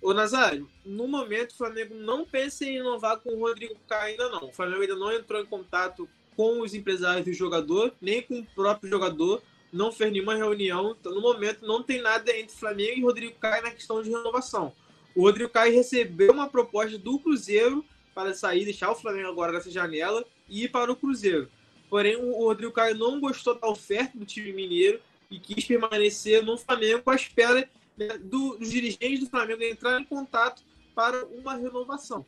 Ô Nazário, no momento o Flamengo não pensa em renovar com o Rodrigo Caio ainda não. O Flamengo ainda não entrou em contato com os empresários do jogador, nem com o próprio jogador não fez nenhuma reunião. Então, no momento, não tem nada entre Flamengo e Rodrigo Caio na questão de renovação. O Rodrigo Caio recebeu uma proposta do Cruzeiro para sair, deixar o Flamengo agora nessa janela e ir para o Cruzeiro. Porém, o Rodrigo Caio não gostou da oferta do time mineiro e quis permanecer no Flamengo à espera né, do, dos dirigentes do Flamengo entrar em contato para uma renovação.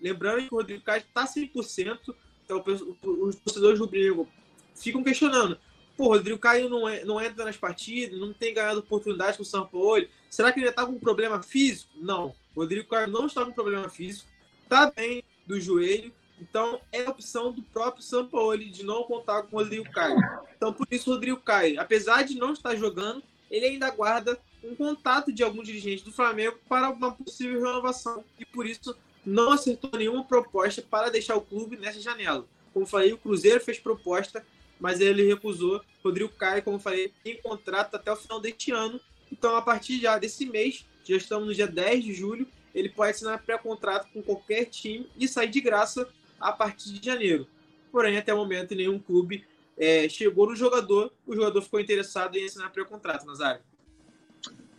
Lembrando que o Rodrigo Caio está 100%, então os torcedores do Flamengo ficam questionando Pô, Rodrigo Caio não, é, não entra nas partidas, não tem ganhado oportunidade com o São Paulo. Será que ele está com um problema físico? Não. Rodrigo Caio não está com problema físico. Está bem do joelho. Então, é a opção do próprio São Paulo de não contar com o Rodrigo Caio. Então, por isso, o Rodrigo Caio, apesar de não estar jogando, ele ainda guarda um contato de algum dirigente do Flamengo para uma possível renovação. E por isso, não acertou nenhuma proposta para deixar o clube nessa janela. Como falei, o Cruzeiro fez proposta mas ele recusou. Rodrigo Caio, como falei, tem contrato até o final deste ano. Então, a partir já desse mês, já estamos no dia 10 de julho, ele pode assinar pré-contrato com qualquer time e sair de graça a partir de janeiro. Porém, até o momento, nenhum clube é, chegou no jogador, o jogador ficou interessado em assinar pré-contrato, Nazário.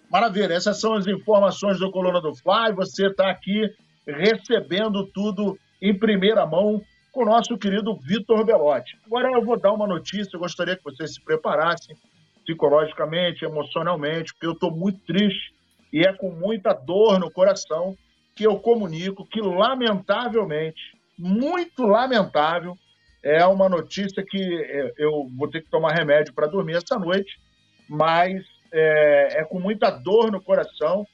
Maravilha, essas são as informações do Coluna do Fly. Você está aqui recebendo tudo em primeira mão com o nosso querido Vitor Belotti. Agora eu vou dar uma notícia, eu gostaria que vocês se preparassem psicologicamente, emocionalmente, porque eu estou muito triste e é com muita dor no coração que eu comunico que, lamentavelmente, muito lamentável, é uma notícia que é, eu vou ter que tomar remédio para dormir essa noite, mas é, é com muita dor no coração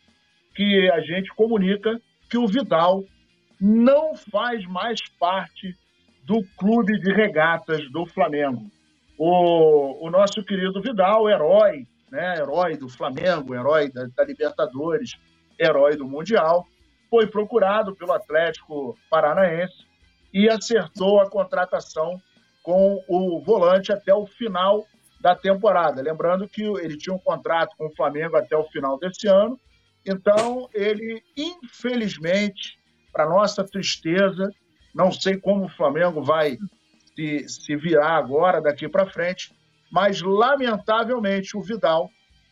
que a gente comunica que o Vidal não faz mais parte do Clube de Regatas do Flamengo. O, o nosso querido Vidal, herói, né, herói do Flamengo, herói da, da Libertadores, herói do Mundial, foi procurado pelo Atlético Paranaense e acertou a contratação com o volante até o final da temporada. Lembrando que ele tinha um contrato com o Flamengo até o final desse ano Então, ele, infelizmente, para nossa tristeza, não sei como o Flamengo vai se, se virar agora, daqui para frente, mas, lamentavelmente, o Vidal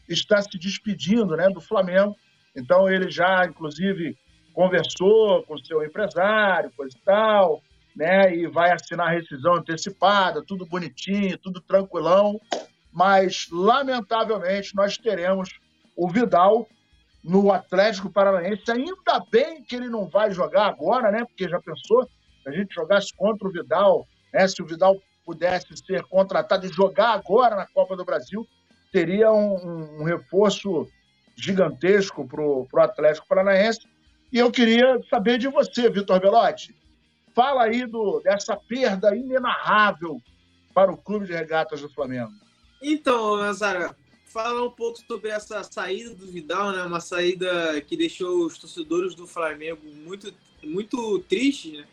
está se despedindo né, do Flamengo. Então, ele já, inclusive, conversou com seu empresário, coisa e tal, né, e vai assinar rescisão antecipada, tudo bonitinho, tudo tranquilão. Mas, lamentavelmente, nós teremos o Vidal no Atlético Paranaense. Ainda bem que ele não vai jogar agora, né? Porque já pensou se a gente jogasse contra o Vidal, né? Se o Vidal pudesse ser contratado e jogar agora na Copa do Brasil, teria um, um, um reforço gigantesco para o Atlético Paranaense. E eu queria saber de você, Vitor Belotti. Fala aí do, dessa perda inenarrável para o Clube de Regatas do Flamengo. Então, Nazara, falar um pouco sobre essa saída do Vidal, né? Uma saída que deixou os torcedores do Flamengo muito, muito tristes, né?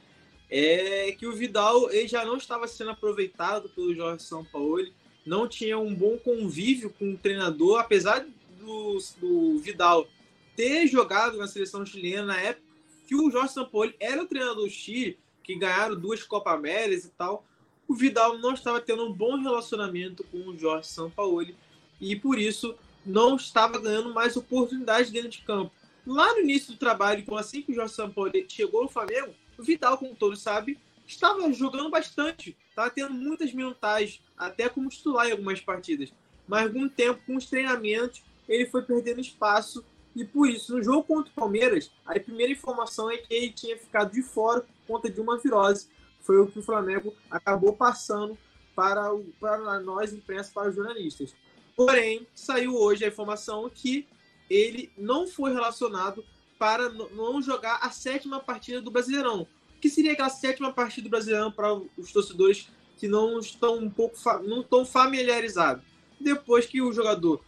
É que o Vidal ele já não estava sendo aproveitado pelo Jorge Sampaoli, não tinha um bom convívio com o treinador, apesar do, do Vidal ter jogado na seleção chilena na época que o Jorge Sampaoli era o treinador do Chile, que ganharam duas Copa Américas e tal. O Vidal não estava tendo um bom relacionamento com o Jorge Sampaoli e por isso não estava ganhando mais oportunidades dentro de campo. Lá no início do trabalho, assim que o Jorge Sampaoli chegou no Flamengo, o Vidal, como todos sabem, estava jogando bastante, estava tendo muitas minutagens, até como titular em algumas partidas. Mas com o tempo, com os treinamentos, ele foi perdendo espaço e por isso, no jogo contra o Palmeiras, a primeira informação é que ele tinha ficado de fora por conta de uma virose. Foi o que o Flamengo acabou passando para, o, para nós, imprensa, para os jornalistas. Porém, saiu hoje a informação que ele não foi relacionado para não jogar a sétima partida do Brasileirão. O que seria aquela sétima partida do Brasileirão para os torcedores que não estão um pouco não estão familiarizados? Depois que o jogador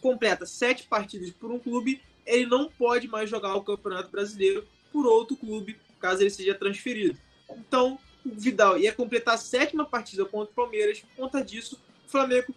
completa sete partidas por um clube, ele não pode mais jogar o Campeonato Brasileiro por outro clube, caso ele seja transferido. Então, o Vidal ia completar a sétima partida contra o Palmeiras. Por conta disso, o Flamengo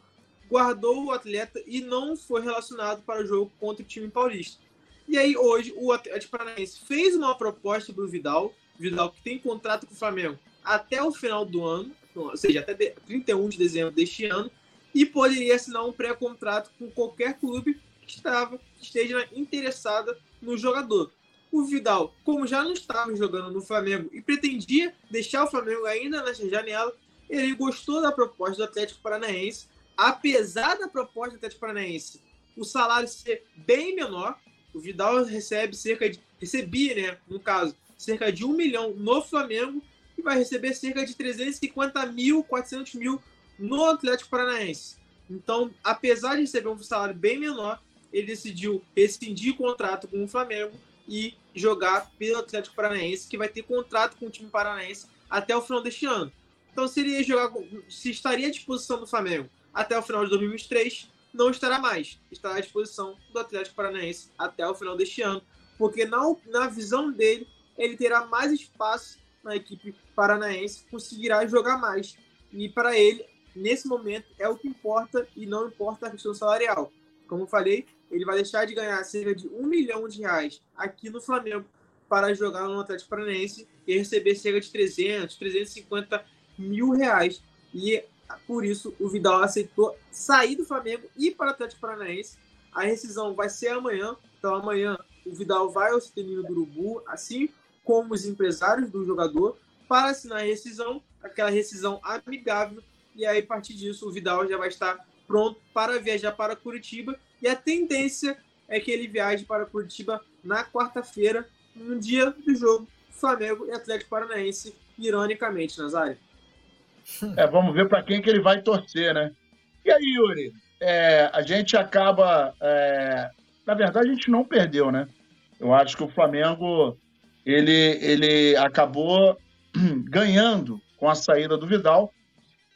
guardou o atleta e não foi relacionado para o jogo contra o time paulista. E aí, hoje, o Atlético Paranaense fez uma proposta para o Vidal, Vidal que tem contrato com o Flamengo até o final do ano, ou seja, até 31 de dezembro deste ano, e poderia assinar um pré-contrato com qualquer clube estava, esteja interessada no jogador. O Vidal, como já não estava jogando no Flamengo e pretendia deixar o Flamengo ainda nessa janela, ele gostou da proposta do Atlético Paranaense apesar da proposta do Atlético Paranaense, o salário ser bem menor, o Vidal recebe cerca de. recebia, né? No caso, cerca de um milhão no Flamengo e vai receber cerca de 350 mil, 400 mil no Atlético Paranaense. Então, apesar de receber um salário bem menor, ele decidiu rescindir o contrato com o Flamengo e jogar pelo Atlético Paranaense, que vai ter contrato com o time paranaense até o final deste ano. Então, se ele jogar, se estaria à disposição do Flamengo até o final de 2023, não estará mais. Estará à disposição do Atlético Paranaense até o final deste ano, porque na, na visão dele, ele terá mais espaço na equipe paranaense, conseguirá jogar mais. E para ele, nesse momento, é o que importa e não importa a questão salarial. Como eu falei, ele vai deixar de ganhar cerca de um milhão de reais aqui no Flamengo para jogar no Atlético Paranaense e receber cerca de 300, 350 mil reais. E por isso, o Vidal aceitou sair do Flamengo e para o Atlético Paranaense. A rescisão vai ser amanhã. Então, amanhã, o Vidal vai ao CTN do Urubu, assim como os empresários do jogador, para assinar a rescisão, aquela rescisão amigável. E aí, a partir disso, o Vidal já vai estar pronto para viajar para Curitiba. E a tendência é que ele viaje para Curitiba na quarta-feira, no dia do jogo Flamengo e Atlético Paranaense, ironicamente, Nazário. [LAUGHS] É, vamos ver para quem que ele vai torcer, né? E aí, Yuri? É, a gente acaba. É... Na verdade, a gente não perdeu, né? Eu acho que o Flamengo ele, ele acabou [CLEARS THROAT] ganhando com a saída do Vidal,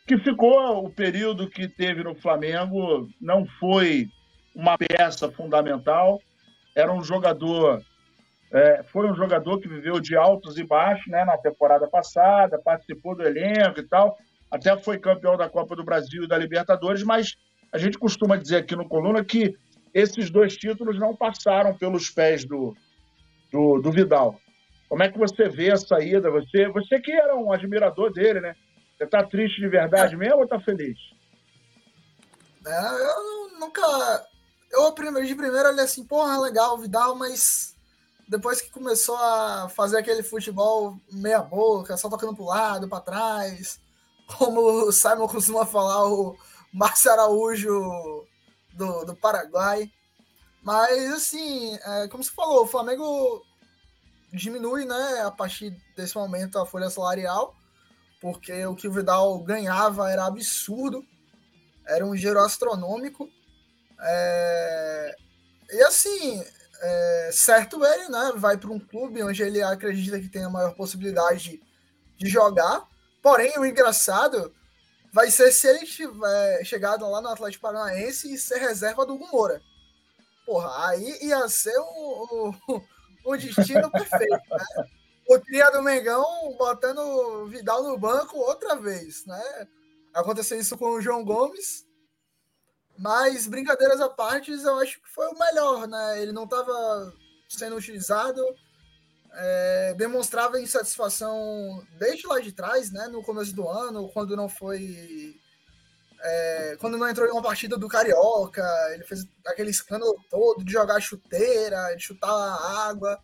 que ficou o período que teve no Flamengo, não foi uma peça fundamental, era um jogador. É, foi um jogador que viveu de altos e baixos né, na temporada passada, participou do elenco e tal, até foi campeão da Copa do Brasil e da Libertadores, mas a gente costuma dizer aqui no Coluna que esses dois títulos não passaram pelos pés do, do, do Vidal. Como é que você vê a saída? Você, você que era um admirador dele, né? Você tá triste de verdade mesmo ou tá feliz? É, eu nunca. Eu de primeira olhei assim, porra, legal Vidal, mas depois que começou a fazer aquele futebol meia boca, só tocando pro lado, para trás, como o Simon costuma falar, o Márcio Araújo do, do Paraguai. Mas assim, é, como você falou, o Flamengo diminui, né, a partir desse momento a folha salarial, porque o que o Vidal ganhava era absurdo, era um dinheiro astronômico. É... E assim, é... certo ele, né, vai para um clube onde ele acredita que tem a maior possibilidade de jogar. Porém, o engraçado vai ser se ele tiver chegado lá no Atlético Paranaense e ser reserva do Hugo Moura. Porra, aí ia ser o, o, o destino perfeito, né? O tria do Mengão botando Vidal no banco outra vez, né? Aconteceu isso com o João Gomes, mas brincadeiras à parte, eu acho que foi o melhor, né? Ele não estava sendo utilizado, é, demonstrava insatisfação desde lá de trás, né? No começo do ano, quando não foi é, quando não entrou em uma partida do Carioca, ele fez aquele escândalo todo de jogar chuteira, de chutar água.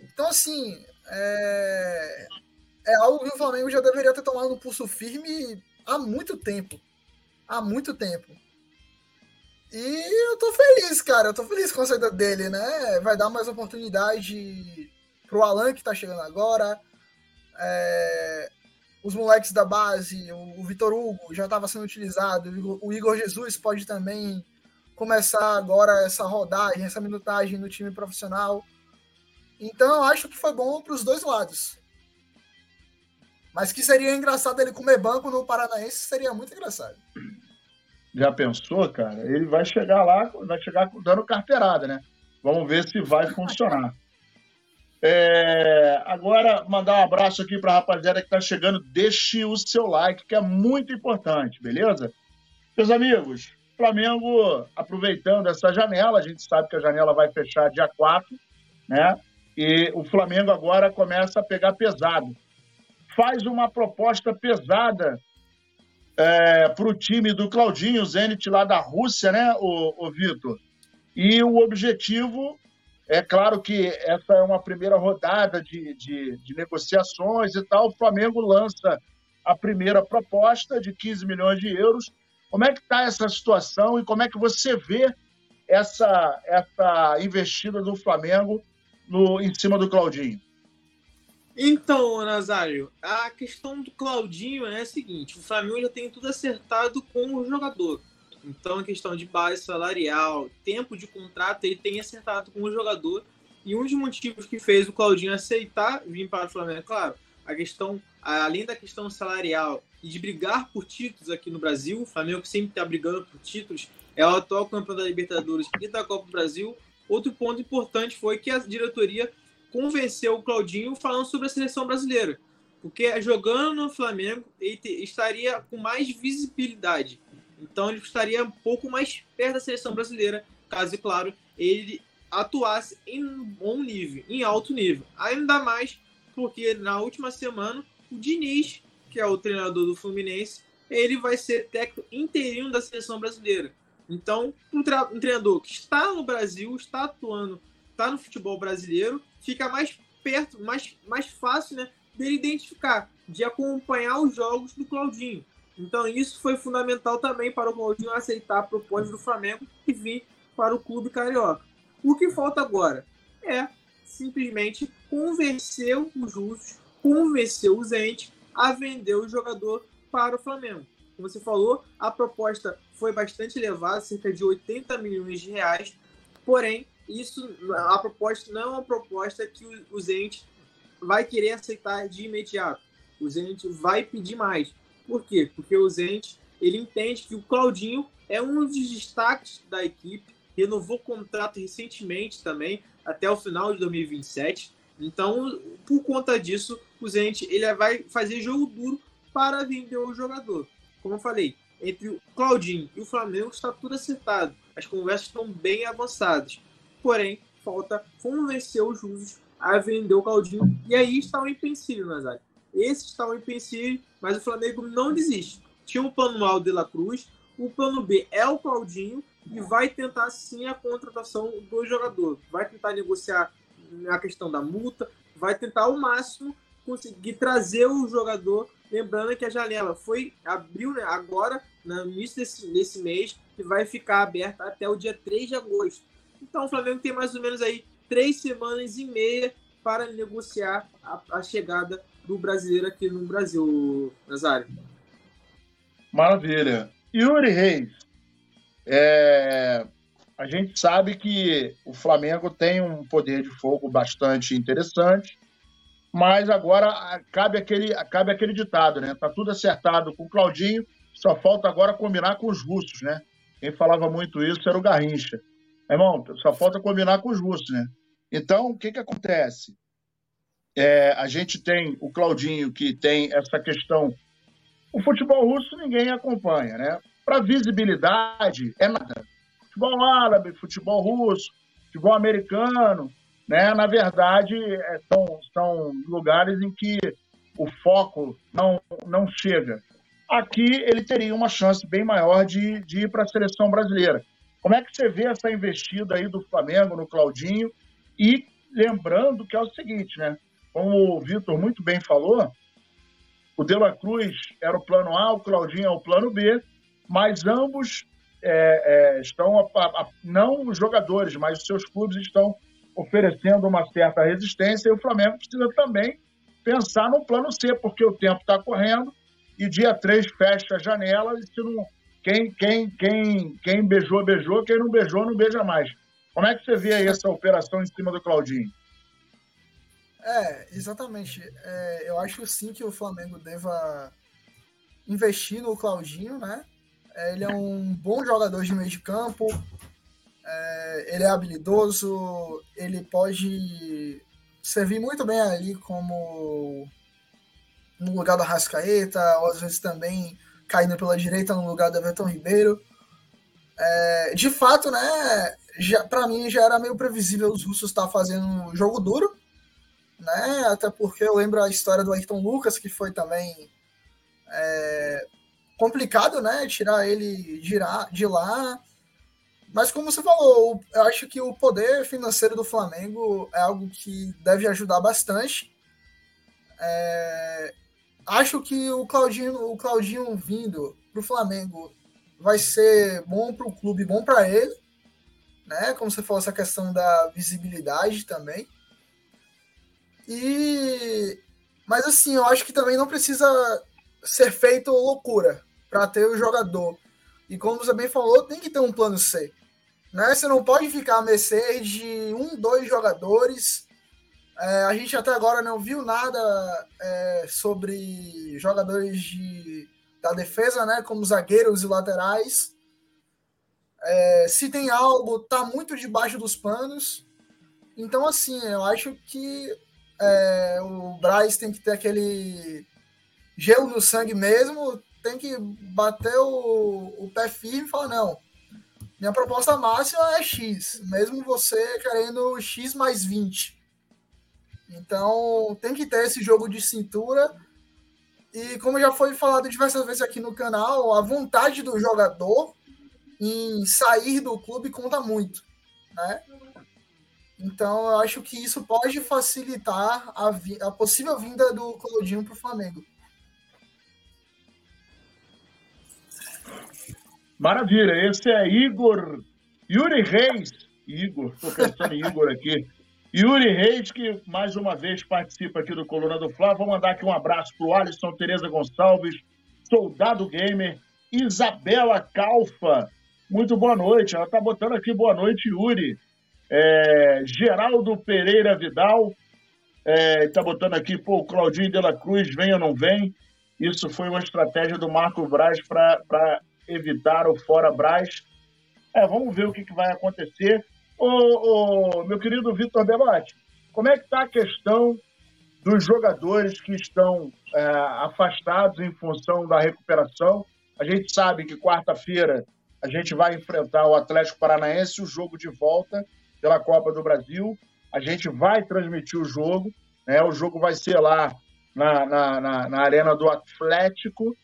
Então, assim, é, é algo que o Flamengo já deveria ter tomado no pulso firme há muito tempo. Há muito tempo. E eu tô feliz, cara. Eu tô feliz com a saída dele, né? Vai dar mais oportunidade pro Alan, que tá chegando agora. É, os moleques da base, o, Vitor Hugo já estava sendo utilizado, o Igor Jesus pode também começar agora essa rodagem, essa minutagem no time profissional. Então, acho que foi bom para os dois lados. Mas que seria engraçado ele comer banco no Paranaense, seria muito engraçado. Já pensou, cara? Ele vai chegar lá, vai chegar dando carteirada, né? Vamos ver se vai funcionar. É, agora, mandar um abraço aqui para a rapaziada que está chegando. Deixe o seu like, que é muito importante, beleza? Meus amigos, Flamengo aproveitando essa janela, a gente sabe que a janela vai fechar dia 4, né? E o Flamengo agora começa a pegar pesado. Faz uma proposta pesada é, para o time do Claudinho Zenit lá da Rússia, né, o, o Vitor? E o objetivo é claro que essa é uma primeira rodada de, de, de, negociações e tal. O Flamengo lança a primeira proposta de 15 milhões de euros. Como é que está essa situação e como é que você vê essa, essa investida do Flamengo no, em cima do Claudinho? Então, Nazário, a questão do Claudinho é a seguinte: o Flamengo já tem tudo acertado com o jogador. Então, a questão de base salarial, tempo de contrato, ele tem acertado com o jogador. E um dos motivos que fez o Claudinho aceitar vir para o Flamengo, é claro, a questão, além da questão salarial e de brigar por títulos aqui no Brasil, o Flamengo sempre está brigando por títulos, é o atual campeão da Libertadores e da Copa do Brasil. Outro ponto importante foi que a diretoria convenceu o Claudinho falando sobre a seleção brasileira. Porque jogando no Flamengo, ele estaria com mais visibilidade. Então ele estaria um pouco mais perto da seleção brasileira, caso, claro, ele atuasse em bom nível, em alto nível. Ainda mais porque na última semana o Diniz, que é o treinador do Fluminense, ele vai ser técnico interino da seleção brasileira. Então, um, um treinador que está no Brasil, está atuando, está no futebol brasileiro, fica mais perto, mais, mais fácil né, dele identificar, de acompanhar os jogos do Claudinho. Então isso foi fundamental também para o Claudinho aceitar a proposta do Flamengo e vir para o clube carioca. O que falta agora é simplesmente convencer os justos, convencer os entes a vender o jogador para o Flamengo. Como você falou, a proposta foi bastante elevada, cerca de 80 milhões de reais, porém, isso, a proposta não é uma proposta que o Zenit vai querer aceitar de imediato. O Zenit vai pedir mais. Por quê? Porque o Zente ele entende que o Claudinho é um dos destaques da equipe, renovou contrato recentemente também, até o final de 2027. Então, por conta disso, o Zente ele vai fazer jogo duro para vender o jogador. Como eu falei, entre o Claudinho e o Flamengo está tudo acertado. as conversas estão bem avançadas. Porém, falta convencer os russos a vender o Claudinho. E aí está o empecilho, Nazário. Esse está o empecilho, mas o Flamengo não desiste. Tinha um plano A, o De La Cruz. O plano B é o Claudinho e vai tentar sim a contratação do jogador. Vai tentar negociar a questão da multa, vai tentar ao máximo conseguir trazer o jogador. Lembrando que a janela foi abriu né, agora, no início desse, desse mês, e vai ficar aberta até o dia 3 de agosto. Então o Flamengo tem mais ou menos aí três semanas e meia para negociar a, a chegada do brasileiro aqui no Brasil, Nazário. Maravilha. Yuri Reis, é, a gente sabe que o Flamengo tem um poder de fogo bastante interessante, mas agora cabe aquele, cabe aquele ditado, né? Tá tudo acertado com o Claudinho, só falta agora combinar com os russos, né? Quem falava muito isso era o Garrincha. Irmão, só falta combinar com os russos, né? Então, o que que acontece? É, a gente tem o Claudinho, que tem essa questão. O futebol russo ninguém acompanha, né? Para visibilidade, é nada futebol árabe, futebol russo, futebol americano, né? Na verdade, é, são, são lugares em que o foco não, não chega. Aqui ele teria uma chance bem maior de, de ir para a seleção brasileira. Como é que você vê essa investida aí do Flamengo no Claudinho? E lembrando que é o seguinte, né? Como o Vitor muito bem falou, o De La Cruz era o plano A, o Claudinho é o plano B, mas ambos é, é, estão, a, a, não os jogadores, mas os seus clubes estão oferecendo uma certa resistência e o Flamengo precisa também pensar no plano C, porque o tempo está correndo e dia 3 fecha a janela e se não, quem, quem, quem, quem beijou, beijou, quem não beijou, não beija mais. Como é que você vê aí essa operação em cima do Claudinho? É, exatamente. É, eu acho sim que o Flamengo deva investir no Claudinho, né? É, ele é um bom jogador de meio de campo, é, ele é habilidoso, ele pode servir muito bem ali como no lugar do Rascaeta, ou às vezes também caindo pela direita no lugar do Everton Ribeiro. É, de fato, né, para mim já era meio previsível os russos estar tá fazendo um jogo duro, né, até porque eu lembro a história do Ayrton Lucas, que foi também é, complicado, né? Tirar ele de, lá. Mas como você falou, eu acho que o poder financeiro do Flamengo é algo que deve ajudar bastante. É, acho que o Claudinho, o Claudinho vindo para o Flamengo vai ser bom para o clube, bom para ele, né? Como você falou, essa questão da visibilidade também. E mas assim, eu acho que também não precisa ser feito loucura para ter o jogador. E como você bem falou, tem que ter um plano C. Né? Você não pode ficar a mercê de um, dois jogadores. É, a gente até agora não viu nada é, sobre jogadores de, da defesa, né? como zagueiros e laterais. É, se tem algo, tá muito debaixo dos panos. Então, assim, eu acho que é, o Braz tem que ter aquele gelo no sangue mesmo, tem que bater o, o pé firme e falar, não, minha proposta máxima é X, mesmo você querendo X mais 20. Então tem que ter esse jogo de cintura. E como já foi falado diversas vezes aqui no canal, a vontade do jogador em sair do clube conta muito, né? Então eu acho que isso pode facilitar a, a possível vinda do Claudinho para o Flamengo. Maravilha, esse é Igor Yuri Reis. Igor, estou pensando em Igor aqui. Yuri Reis, que mais uma vez participa aqui do Coluna do Flávio. Vou mandar aqui um abraço para o Alisson Tereza Gonçalves, Soldado Gamer, Isabela Calfa. Muito boa noite. Ela está botando aqui boa noite, Yuri. É, Geraldo Pereira Vidal está é, botando aqui, pô, Claudinho de la Cruz, vem ou não vem? Isso foi uma estratégia do Marco Braz para evitar o fora Braz. É, vamos ver o que, que vai acontecer. Ô, ô, meu querido Vitor Belotti, como é que está a questão dos jogadores que estão é, afastados em função da recuperação? A gente sabe que quarta-feira a gente vai enfrentar o Atlético Paranaense, o jogo de volta pela Copa do Brasil. A gente vai transmitir o jogo, né? O jogo vai ser lá na, na, na, na Arena do Atlético.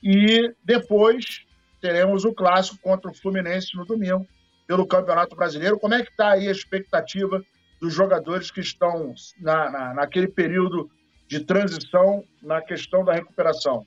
E depois teremos o clássico contra o Fluminense no domingo, pelo Campeonato Brasileiro. Como é que está aí a expectativa dos jogadores que estão na, na, naquele período de transição na questão da recuperação?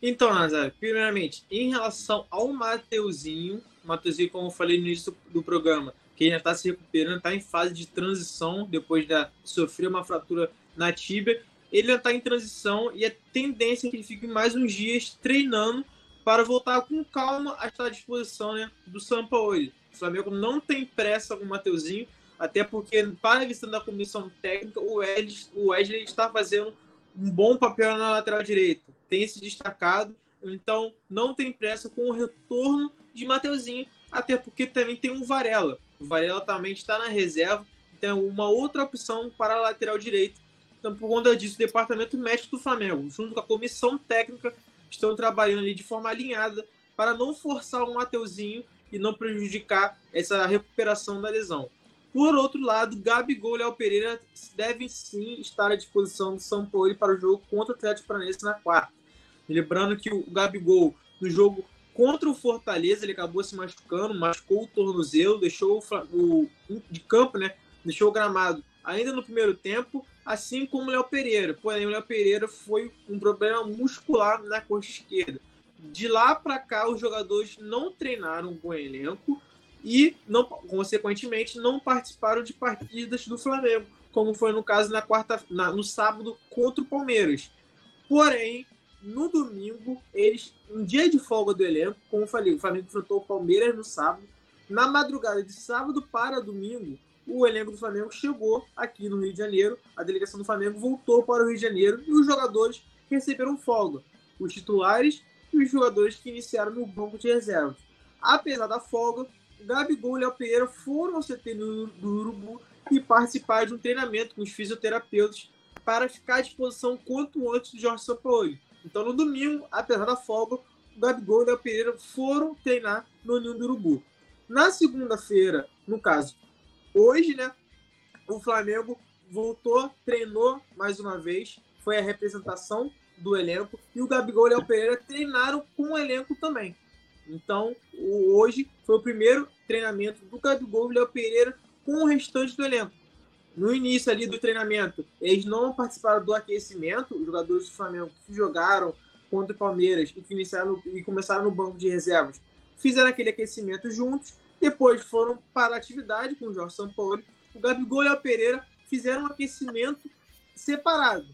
Então, Nazar, primeiramente, em relação ao Mateuzinho, Mateuzinho, como eu falei no início do programa, que já está se recuperando, está em fase de transição depois de sofrer uma fratura na tíbia. Ele já está em transição e a tendência é que ele fique mais uns dias treinando para voltar com calma a estar à disposição né, do Sampaoli. O Flamengo não tem pressa com o Mateuzinho, até porque, para a visão da comissão técnica, o Wesley, o Wesley está fazendo um bom papel na lateral direita. Tem se destacado, então não tem pressa com o retorno de Mateuzinho, até porque também tem um Varela. O Varela também está na reserva, então uma outra opção para a lateral direita. Então, por conta disso, o departamento médico do Flamengo, junto com a comissão técnica, estão trabalhando ali de forma alinhada para não forçar o Mateuzinho e não prejudicar essa recuperação da lesão. Por outro lado, Gabigol e Léo Pereira devem sim estar à disposição do São Paulo para o jogo contra o Atlético Paranaense na quarta. Lembrando que o Gabigol, no jogo contra o Fortaleza, ele acabou se machucando, machucou o tornozelo, deixou o, o de campo, né? Deixou o gramado ainda no primeiro tempo, assim como o Léo Pereira. Porém, o Léo Pereira foi um problema muscular na coxa esquerda. De lá para cá, os jogadores não treinaram com o elenco e, não, consequentemente, não participaram de partidas do Flamengo, como foi no caso na quarta, na, no sábado contra o Palmeiras. Porém, no domingo, eles, um dia de folga do elenco, como eu falei, o Flamengo enfrentou o Palmeiras no sábado. Na madrugada de sábado para domingo, o elenco do Flamengo chegou aqui no Rio de Janeiro, a delegação do Flamengo voltou para o Rio de Janeiro e os jogadores receberam folga. Os titulares e os jogadores que iniciaram no banco de reservas. Apesar da folga, Gabigol e Léo Pereira foram ao CT do Urubu e participaram de um treinamento com os fisioterapeutas para ficar à disposição quanto antes do Jorge Sampaoli. Então, no domingo, apesar da folga, o Gabigol e o Léo Pereira foram treinar no Ninho do Urubu. Na segunda-feira, no caso, hoje, né, o Flamengo voltou, treinou mais uma vez, foi a representação do elenco, e o Gabigol e o Pereira treinaram com o elenco também. Então, hoje foi o primeiro treinamento do Gabigol e Léo Pereira com o restante do elenco. No início ali do treinamento, eles não participaram do aquecimento, os jogadores do Flamengo que jogaram contra o Palmeiras e que iniciaram e começaram no banco de reservas, fizeram aquele aquecimento juntos, depois foram para a atividade com o Jorge Sampaoli. O Gabigol e o Pereira fizeram um aquecimento separado,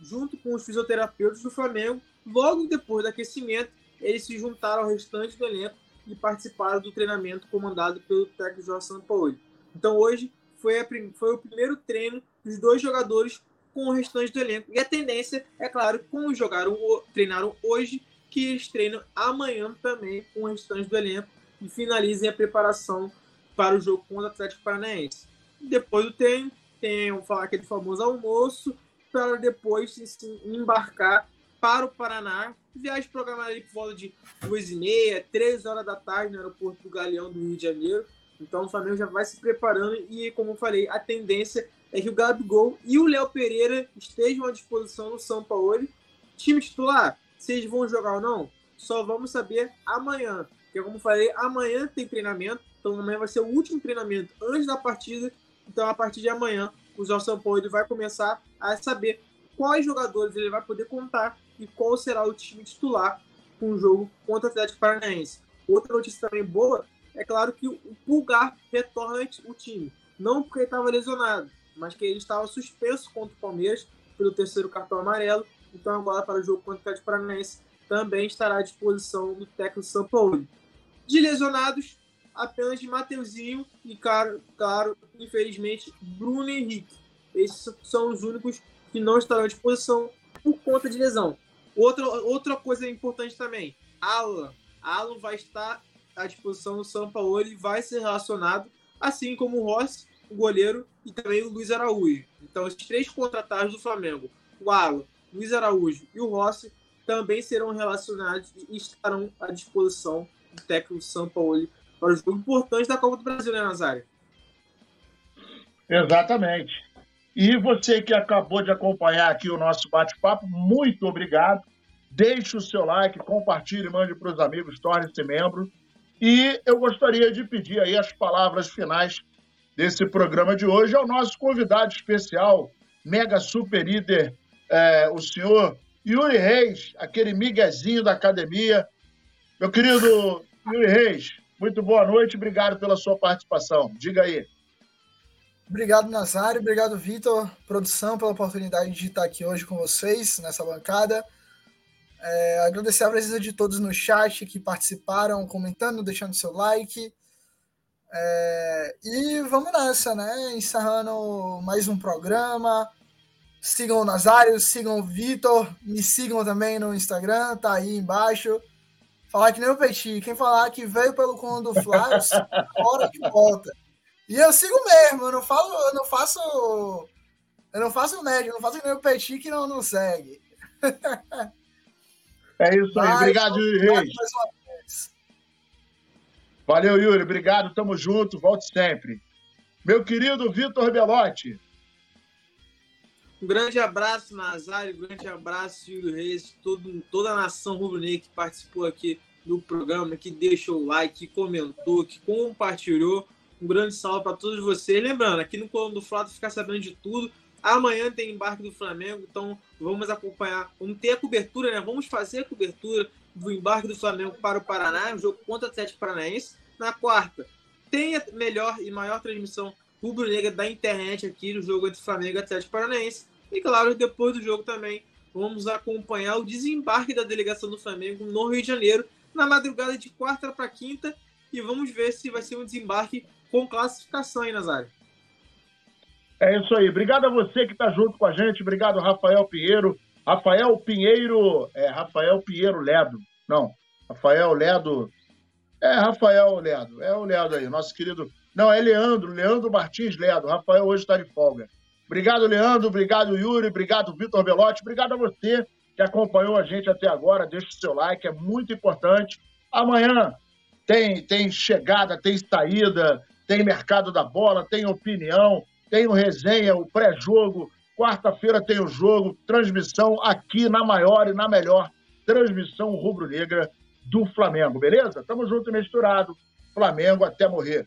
junto com os fisioterapeutas do Flamengo. Logo depois do aquecimento, eles se juntaram ao restante do elenco e participaram do treinamento comandado pelo técnico Jorge Sampaoli. Então hoje foi, a, foi o primeiro treino dos dois jogadores com o restante do elenco. E a tendência, é claro, como jogaram, treinaram hoje, que eles treinam amanhã também com o restante do elenco e finalizem a preparação para o jogo contra o Atlético Paranaense. Depois do treino, tem aquele famoso almoço para depois embarcar para o Paraná. Viagem programada ali por volta de duas e meia, três horas da tarde no aeroporto do Galeão do Rio de Janeiro. Então o Flamengo já vai se preparando e, como eu falei, a tendência é que o Gabigol e o Léo Pereira estejam à disposição no São Paulo. Time titular, eles vão jogar ou não, só vamos saber amanhã. Porque, como falei, amanhã tem treinamento. Então amanhã vai ser o último treinamento antes da partida. Então, a partir de amanhã, o Jorge São Paulo vai começar a saber quais jogadores ele vai poder contar e qual será o time titular com o jogo contra o Atlético Paranaense. Outra notícia também boa é claro que o Pulgar retorna o time. Não porque ele estava lesionado, mas que ele estava suspenso contra o Palmeiras pelo terceiro cartão amarelo. Então agora para o jogo contra o Atlético Paranaense também estará à disposição do técnico São Paulo. De lesionados, apenas de Mateuzinho e, claro, claro, infelizmente, Bruno Henrique. Esses são os únicos que não estarão à disposição por conta de lesão. Outra, outra coisa importante também, Alan. Alan vai estar à disposição do São Paulo e vai ser relacionado, assim como o Rossi, o goleiro, e também o Luiz Araújo. Então, esses três contratados do Flamengo, o Alan, Luiz Araújo e o Rossi, também serão relacionados e estarão à disposição do técnico São Paulo para o jogo importante da Copa do Brasil, né, Nazário? Exatamente. E você que acabou de acompanhar aqui o nosso bate-papo, muito obrigado. Deixe o seu like, compartilhe, mande para os amigos, torne-se membro. E eu gostaria de pedir aí as palavras finais desse programa de hoje ao nosso convidado especial, mega super líder, é, o senhor Yuri Reis, aquele miguezinho da academia. Meu querido Yuri Reis, muito boa noite, obrigado pela sua participação. Diga aí. Obrigado, Nazário. Obrigado, Vitor, produção, pela oportunidade de estar aqui hoje com vocês nessa bancada. É, agradecer a presença de todos no chat que participaram, comentando, deixando seu like. É, e vamos nessa, né? Encerrando mais um programa. Sigam o Nazário, sigam o Vitor, me sigam também no Instagram, tá aí embaixo. Falar que nem o Petit, quem falar que veio pelo Conto do Flávio, hora [LAUGHS] que volta. E eu sigo mesmo, eu não falo, eu não faço. Eu não faço médio, eu não faço que nem o Petit que não, não segue. É isso aí, obrigado, Yuri Reis. Valeu, Yuri, obrigado, tamo junto, volte sempre. Meu querido Vitor Belotti. Um grande abraço, Nazário, um grande abraço, Yuri Reis, todo, toda a nação rubro-negra que participou aqui do programa, que deixou o like, que comentou, que compartilhou. Um grande salve para todos vocês. Lembrando, aqui no Colombo do Flávio ficar sabendo de tudo. Amanhã tem embarque do Flamengo, então vamos acompanhar, vamos ter a cobertura, né? Vamos fazer a cobertura do embarque do Flamengo para o Paraná, um jogo contra o Atlético Paranaense. Na quarta, tem a melhor e maior transmissão rubro-negra da internet aqui no jogo entre Flamengo e Atlético Paranaense. E claro, depois do jogo também vamos acompanhar o desembarque da delegação do Flamengo no Rio de Janeiro, na madrugada de quarta para quinta. E vamos ver se vai ser um desembarque com classificação, hein, Nazário? É isso aí. Obrigado a você que está junto com a gente. Obrigado, Rafael Pinheiro. Rafael Pinheiro. É, Rafael Pinheiro Ledo. Não, Rafael Ledo. É, Rafael Ledo. É o Ledo aí, nosso querido. Não, é Leandro. Leandro Martins Ledo. Rafael hoje está de folga. Obrigado, Leandro. Obrigado, Yuri. Obrigado, Vitor Belotti. Obrigado a você que acompanhou a gente até agora. Deixa o seu like, é muito importante. Amanhã tem, tem chegada, tem saída, tem mercado da bola, tem opinião, tem o resenha, o pré-jogo. Quarta-feira tem o jogo, transmissão aqui na maior e na melhor transmissão rubro-negra do Flamengo, beleza? Tamo junto e misturado. Flamengo até morrer.